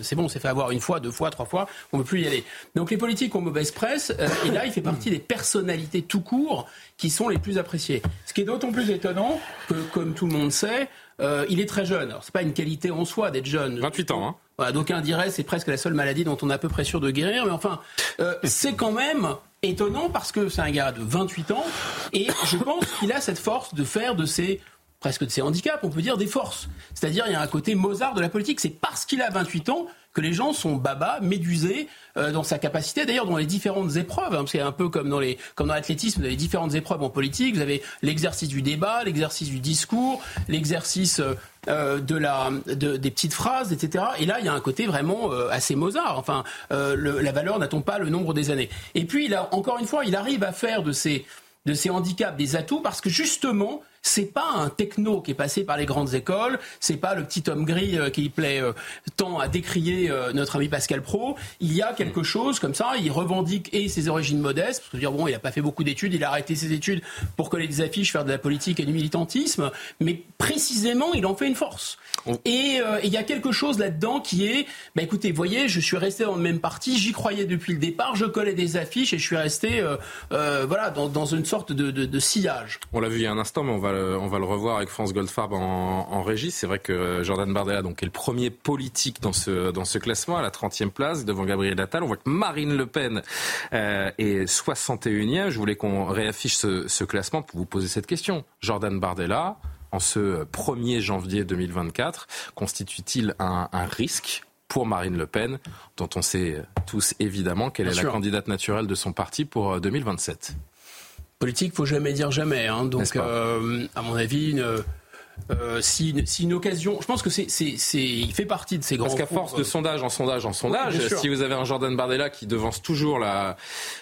c'est bon, c'est fait avoir une fois, deux fois, trois fois, on ne peut plus y aller. Donc les politiques ont mauvaise presse, euh, et là, il fait partie des personnalités tout court qui sont les plus appréciées. Ce qui est d'autant plus étonnant que, comme tout le monde sait, euh, il est très jeune. Alors, c'est pas une qualité en soi d'être jeune. 28 ans, hein. Voilà, d'aucuns diraient c'est presque la seule maladie dont on est à peu près sûr de guérir, mais enfin, euh, c'est quand même étonnant parce que c'est un gars de 28 ans et je pense qu'il a cette force de faire de ses presque de ses handicaps, on peut dire des forces. C'est-à-dire, il y a un côté Mozart de la politique. C'est parce qu'il a 28 ans que les gens sont baba, médusés euh, dans sa capacité, d'ailleurs dans les différentes épreuves, hein, c'est un peu comme dans les comme dans l'athlétisme, vous avez différentes épreuves en politique, vous avez l'exercice du débat, l'exercice du discours, l'exercice euh, de la, de, des petites phrases, etc. Et là, il y a un côté vraiment euh, assez Mozart. Enfin, euh, la valeur n'attend pas le nombre des années? Et puis, il a, encore une fois, il arrive à faire de ces, de ces handicaps des atouts parce que justement, c'est pas un techno qui est passé par les grandes écoles, c'est pas le petit homme gris euh, qui plaît euh, tant à décrier euh, notre ami Pascal Pro. Il y a quelque chose comme ça, il revendique et ses origines modestes, parce que dire bon, il a pas fait beaucoup d'études, il a arrêté ses études pour coller des affiches, faire de la politique et du militantisme, mais précisément, il en fait une force. Et il y a quelque chose là-dedans qui est, bah écoutez, voyez, je suis resté dans le même parti, j'y croyais depuis le départ, je collais des affiches et je suis resté, voilà, dans, dans, une sorte de, de, de sillage. On l'a vu il y a un instant, mais on va on va le revoir avec France Goldfarb en, en régie. C'est vrai que Jordan Bardella donc, est le premier politique dans ce, dans ce classement, à la 30e place, devant Gabriel Attal. On voit que Marine Le Pen euh, est 61e. Je voulais qu'on réaffiche ce, ce classement pour vous poser cette question. Jordan Bardella, en ce 1er janvier 2024, constitue-t-il un, un risque pour Marine Le Pen, dont on sait tous évidemment qu'elle est la candidate naturelle de son parti pour 2027 euh, Politique, faut jamais dire jamais. Hein. Donc, euh, à mon avis, une, euh, si, une, occasion, je pense que c'est, c'est, c'est, il fait partie de ces grands. Parce qu'à force de sondage en sondage en sondage, si vous avez un Jordan Bardella qui devance toujours la,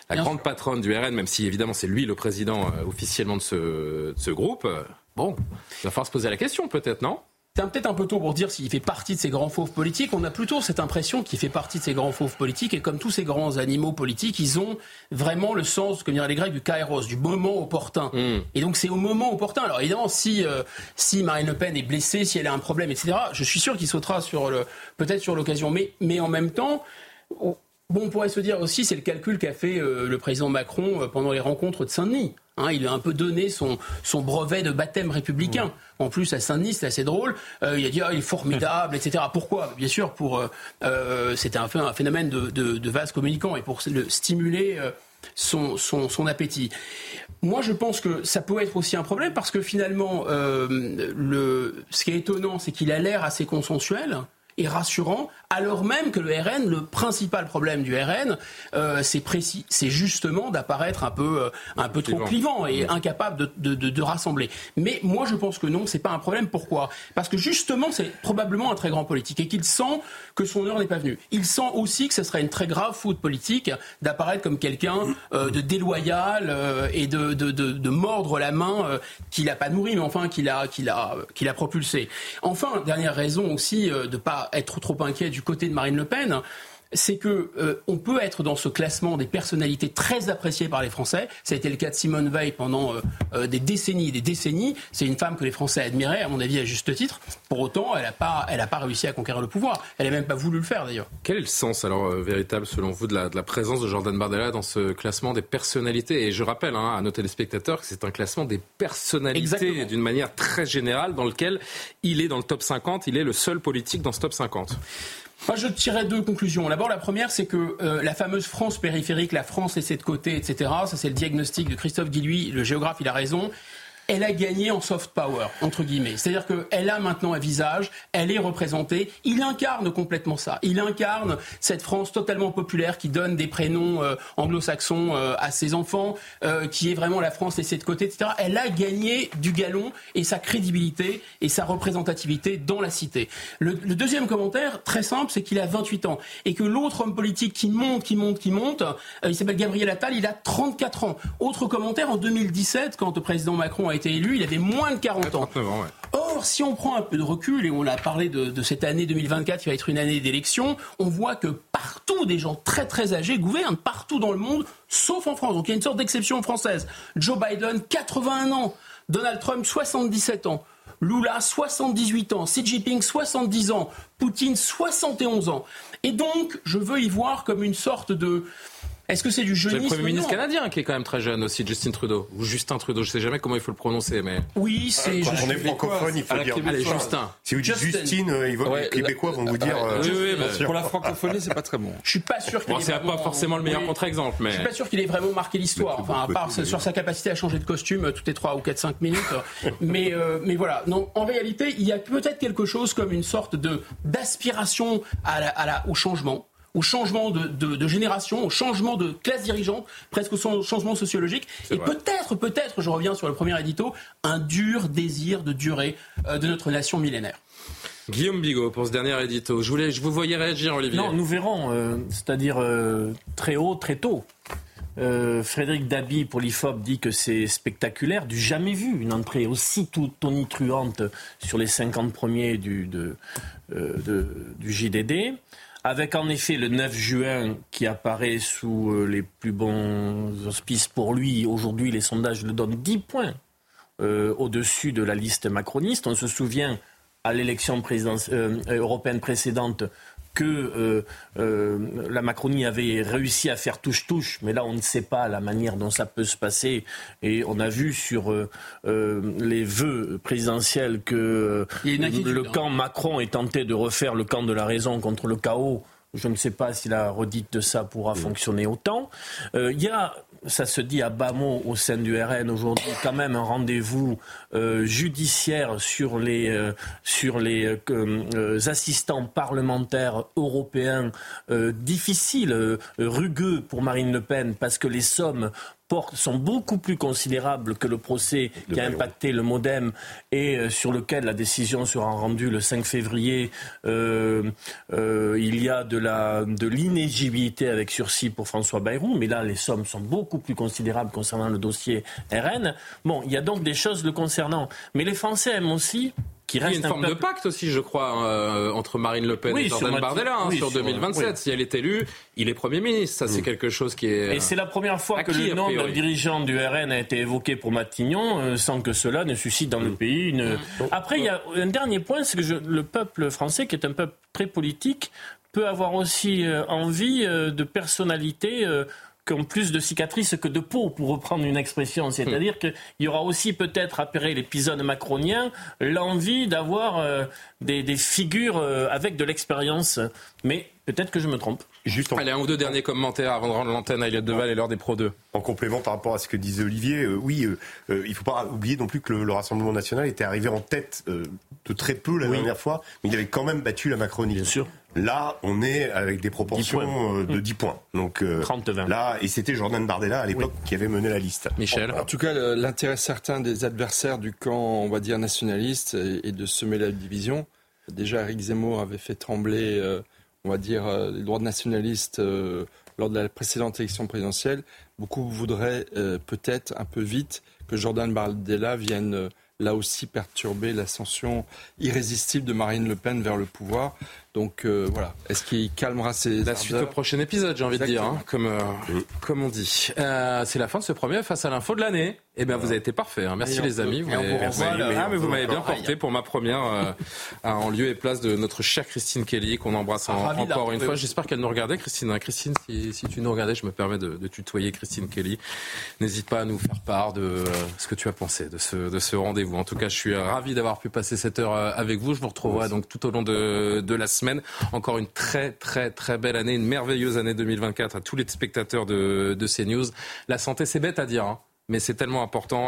la grande patronne du RN, même si évidemment c'est lui le président euh, officiellement de ce, de ce groupe, bon, il va falloir se poser la question peut-être, non? C'est peut-être un peu tôt pour dire s'il fait partie de ces grands fauves politiques. On a plutôt cette impression qu'il fait partie de ces grands fauves politiques. Et comme tous ces grands animaux politiques, ils ont vraiment le sens, comme diraient les Grecs, du kairos, du moment opportun. Hmm. Et donc c'est au moment opportun. Alors évidemment, si, euh, si Marine Le Pen est blessée, si elle a un problème, etc., je suis sûr qu'il sautera sur le, peut-être sur l'occasion. Mais, mais en même temps, Bon, on pourrait se dire aussi, c'est le calcul qu'a fait euh, le président Macron euh, pendant les rencontres de Saint-Denis. Hein, il a un peu donné son, son brevet de baptême républicain. En plus, à Saint-Denis, c'est assez drôle. Euh, il a dit ah, il est formidable, etc. Pourquoi? Bien sûr, pour c'était un, un, phénomène de, de, de, vase communicant et pour le stimuler son, son, son, appétit. Moi, je pense que ça peut être aussi un problème parce que finalement, le, ce qui est étonnant, c'est qu'il a l'air assez consensuel et rassurant, alors même que le RN, le principal problème du RN, euh, c'est précis, c'est justement d'apparaître un peu, euh, un peu trop clivant et incapable de, de, de, rassembler. Mais moi, je pense que non, c'est pas un problème. Pourquoi? Parce que justement, c'est probablement un très grand politique et qu'il sent que son heure n'est pas venue. Il sent aussi que ce serait une très grave faute politique d'apparaître comme quelqu'un euh, de déloyal et de, de, de, mordre la main qu'il n'a pas nourri, mais enfin qu'il a, qu'il a, qu'il a propulsé. Enfin, dernière raison aussi de pas être trop inquiet du côté de Marine Le Pen, c'est que euh, on peut être dans ce classement des personnalités très appréciées par les Français. Ça a été le cas de Simone Veil pendant euh, euh, des décennies et des décennies. C'est une femme que les Français admiraient, à mon avis, à juste titre. Pour autant, elle n'a pas, elle pas réussi à conquérir le pouvoir. Elle n'a même pas voulu le faire, d'ailleurs. Quel est le sens, alors, véritable, selon vous, de la, de la, présence de Jordan Bardella dans ce classement des personnalités? Et je rappelle hein, à nos téléspectateurs que c'est un classement des personnalités, d'une manière très générale, dans lequel il est dans le top 50. Il est le seul politique dans ce top 50. Moi, je tirais deux conclusions. D'abord, la première, c'est que euh, la fameuse France périphérique, la France laissée de côté, etc., ça c'est le diagnostic de Christophe Guilluy, le géographe, il a raison elle a gagné en soft power, entre guillemets. C'est-à-dire qu'elle a maintenant un visage, elle est représentée. Il incarne complètement ça. Il incarne cette France totalement populaire qui donne des prénoms euh, anglo-saxons euh, à ses enfants, euh, qui est vraiment la France laissée de côté, etc. Elle a gagné du galon et sa crédibilité et sa représentativité dans la cité. Le, le deuxième commentaire, très simple, c'est qu'il a 28 ans et que l'autre homme politique qui monte, qui monte, qui monte, il s'appelle Gabriel Attal, il a 34 ans. Autre commentaire, en 2017, quand le président Macron a été élu, il avait moins de 40 ans. Or, si on prend un peu de recul, et on a parlé de, cette année 2024 qui va être une année d'élection, on voit que partout des gens très très âgés gouvernent, partout dans le monde, sauf en France. Donc il y a une sorte d'exception française. Joe Biden, 81 ans. Donald Trump, 77 ans. Lula, 78 ans. Xi Jinping, 70 ans. Poutine, 71 ans. Et donc, je veux y voir comme une sorte de Est-ce que c'est du jeunisme C'est le Premier ministre canadien qui est quand même très jeune aussi, Justin Trudeau. Ou Justin Trudeau, je sais jamais comment il faut le prononcer, mais. Oui, c'est. Quand on est francophone, il faut dire. Allez, Justin. Si vous dites Justine, les Québécois vont vous dire. oui, oui, pour la francophonie, c'est pas très bon. Je suis pas sûr qu'il bon, c'est pas forcément le meilleur contre-exemple, mais. Je suis pas sûr qu'il ait vraiment marqué l'histoire. Enfin, à part sur sa capacité à changer de costume toutes les 3 ou 4, 5 minutes. (laughs) mais, mais voilà. Non, en réalité, il y a peut-être quelque chose comme une sorte de d'aspiration à la, à la, au changement au changement de, de, de, génération, au changement de classe dirigeante, presque au changement sociologique. Et peut-être, peut-être, je reviens sur le premier édito, un dur désir de durée euh, de notre nation millénaire. Guillaume Bigot pour ce dernier édito. Je voulais, je vous voyais réagir, Olivier. Non, nous verrons, euh, c'est-à-dire euh, très haut, très tôt. Euh, Frédéric Dabi pour l'IFOP dit que c'est spectaculaire, du jamais vu, une entrée aussi tonitruante sur les 50 premiers du, de, euh, de, du JDD avec en effet le 9 juin qui apparaît sous euh, les plus bons auspices pour lui. Aujourd'hui, les sondages le donnent 10 points euh, au-dessus de la liste macroniste. On se souvient à l'élection euh, européenne précédente que euh, euh, la Macronie avait réussi à faire touche-touche, mais là on ne sait pas la manière dont ça peut se passer. Et on a vu sur euh, les vœux présidentiels que le camp hein. Macron est tenté de refaire le camp de la raison contre le chaos. Je ne sais pas si la redite de ça pourra fonctionner autant. Il y a ça se dit à bas mot au sein du RN aujourd'hui, quand même un rendez-vous euh, judiciaire sur les, euh, sur les euh, assistants parlementaires européens difficile, rugueux pour Marine Le Pen, parce que les sommes sont beaucoup plus considérables que le procès qui a impacté le Modem et euh, sur lequel la décision sera rendue le 5 février. Euh, euh, il y a de la de l'inégibilité avec sursis pour François Bayrou, mais là les sommes sont beaucoup plus considérables concernant le dossier RN. Bon, il y a donc des choses le concernant, mais les Français aiment aussi il y a une forme de pacte aussi, je crois, euh, entre Marine Le Pen et Jordan Bardella hein, sur 2027. Si elle est élue, il est Premier ministre. Ça, c'est mm. quelque chose qui est. Et c'est la première fois que le nom d'un dirigeant du RN a été évoqué pour Matignon, euh, sans que cela ne suscite dans le mm. pays une. Mm. Après, il y a un dernier point, c'est que le peuple français, qui est un peuple très politique, peut avoir aussi euh, envie de personnalités qui ont plus de cicatrices que de peau, pour reprendre une expression. C'est-à-dire qu'il y aura aussi peut-être, après l'épisode macronien, l'envie d'avoir euh, des, des, figures euh, avec de l'expérience. Mais peut-être que je me trompe. Juste Allez, un ou deux derniers commentaires avant de rendre l'antenne à Elliot Deval et l'heure des Pro 2. En complément par rapport à ce que disait Olivier, euh, oui, euh, euh, il ne faut pas oublier non plus que le, Rassemblement national était arrivé en tête de très peu la dernière fois, mais il avait quand même battu la Macronie. Bien sûr. Là, on est avec des proportions de 10 points. Donc 30 -20. là, et c'était Jordan Bardella à l'époque qui avait mené la liste. Michel. En, tout cas, l'intérêt certain des adversaires du camp, on va dire nationaliste, est, de semer la division. Déjà, Eric Zemmour avait fait trembler on va dire, euh, les droits nationalistes euh, lors de la précédente élection présidentielle, beaucoup voudraient euh, peut-être un peu vite que Jordan Bardella vienne là aussi perturber l'ascension irrésistible de Marine Le Pen vers le pouvoir. Donc voilà, est-ce qu'il calmera ses La suite au prochain épisode, j'ai envie de dire, hein, comme, comme on dit. c'est la fin de ce premier face à l'info de l'année. Eh bien, vous avez été parfait. Hein. Merci les amis. Vous m'avez bien porté pour ma première euh, en lieu et place de notre chère Christine Kelly, qu'on embrasse encore une fois. J'espère qu'elle nous regardait, Christine. Hein. Christine, si, tu nous regardais, je me permets de, tutoyer Christine Kelly. N'hésite pas à nous faire part de euh, ce que tu as pensé de ce, de ce rendez-vous. En tout cas, je suis ravi d'avoir pu passer cette heure euh, avec vous. Je vous retrouverai donc tout au long de, de la Encore une très, très, très belle année, une merveilleuse année 2024 à tous les spectateurs de, de CNews. La santé, c'est bête à dire. Hein mais c'est tellement important.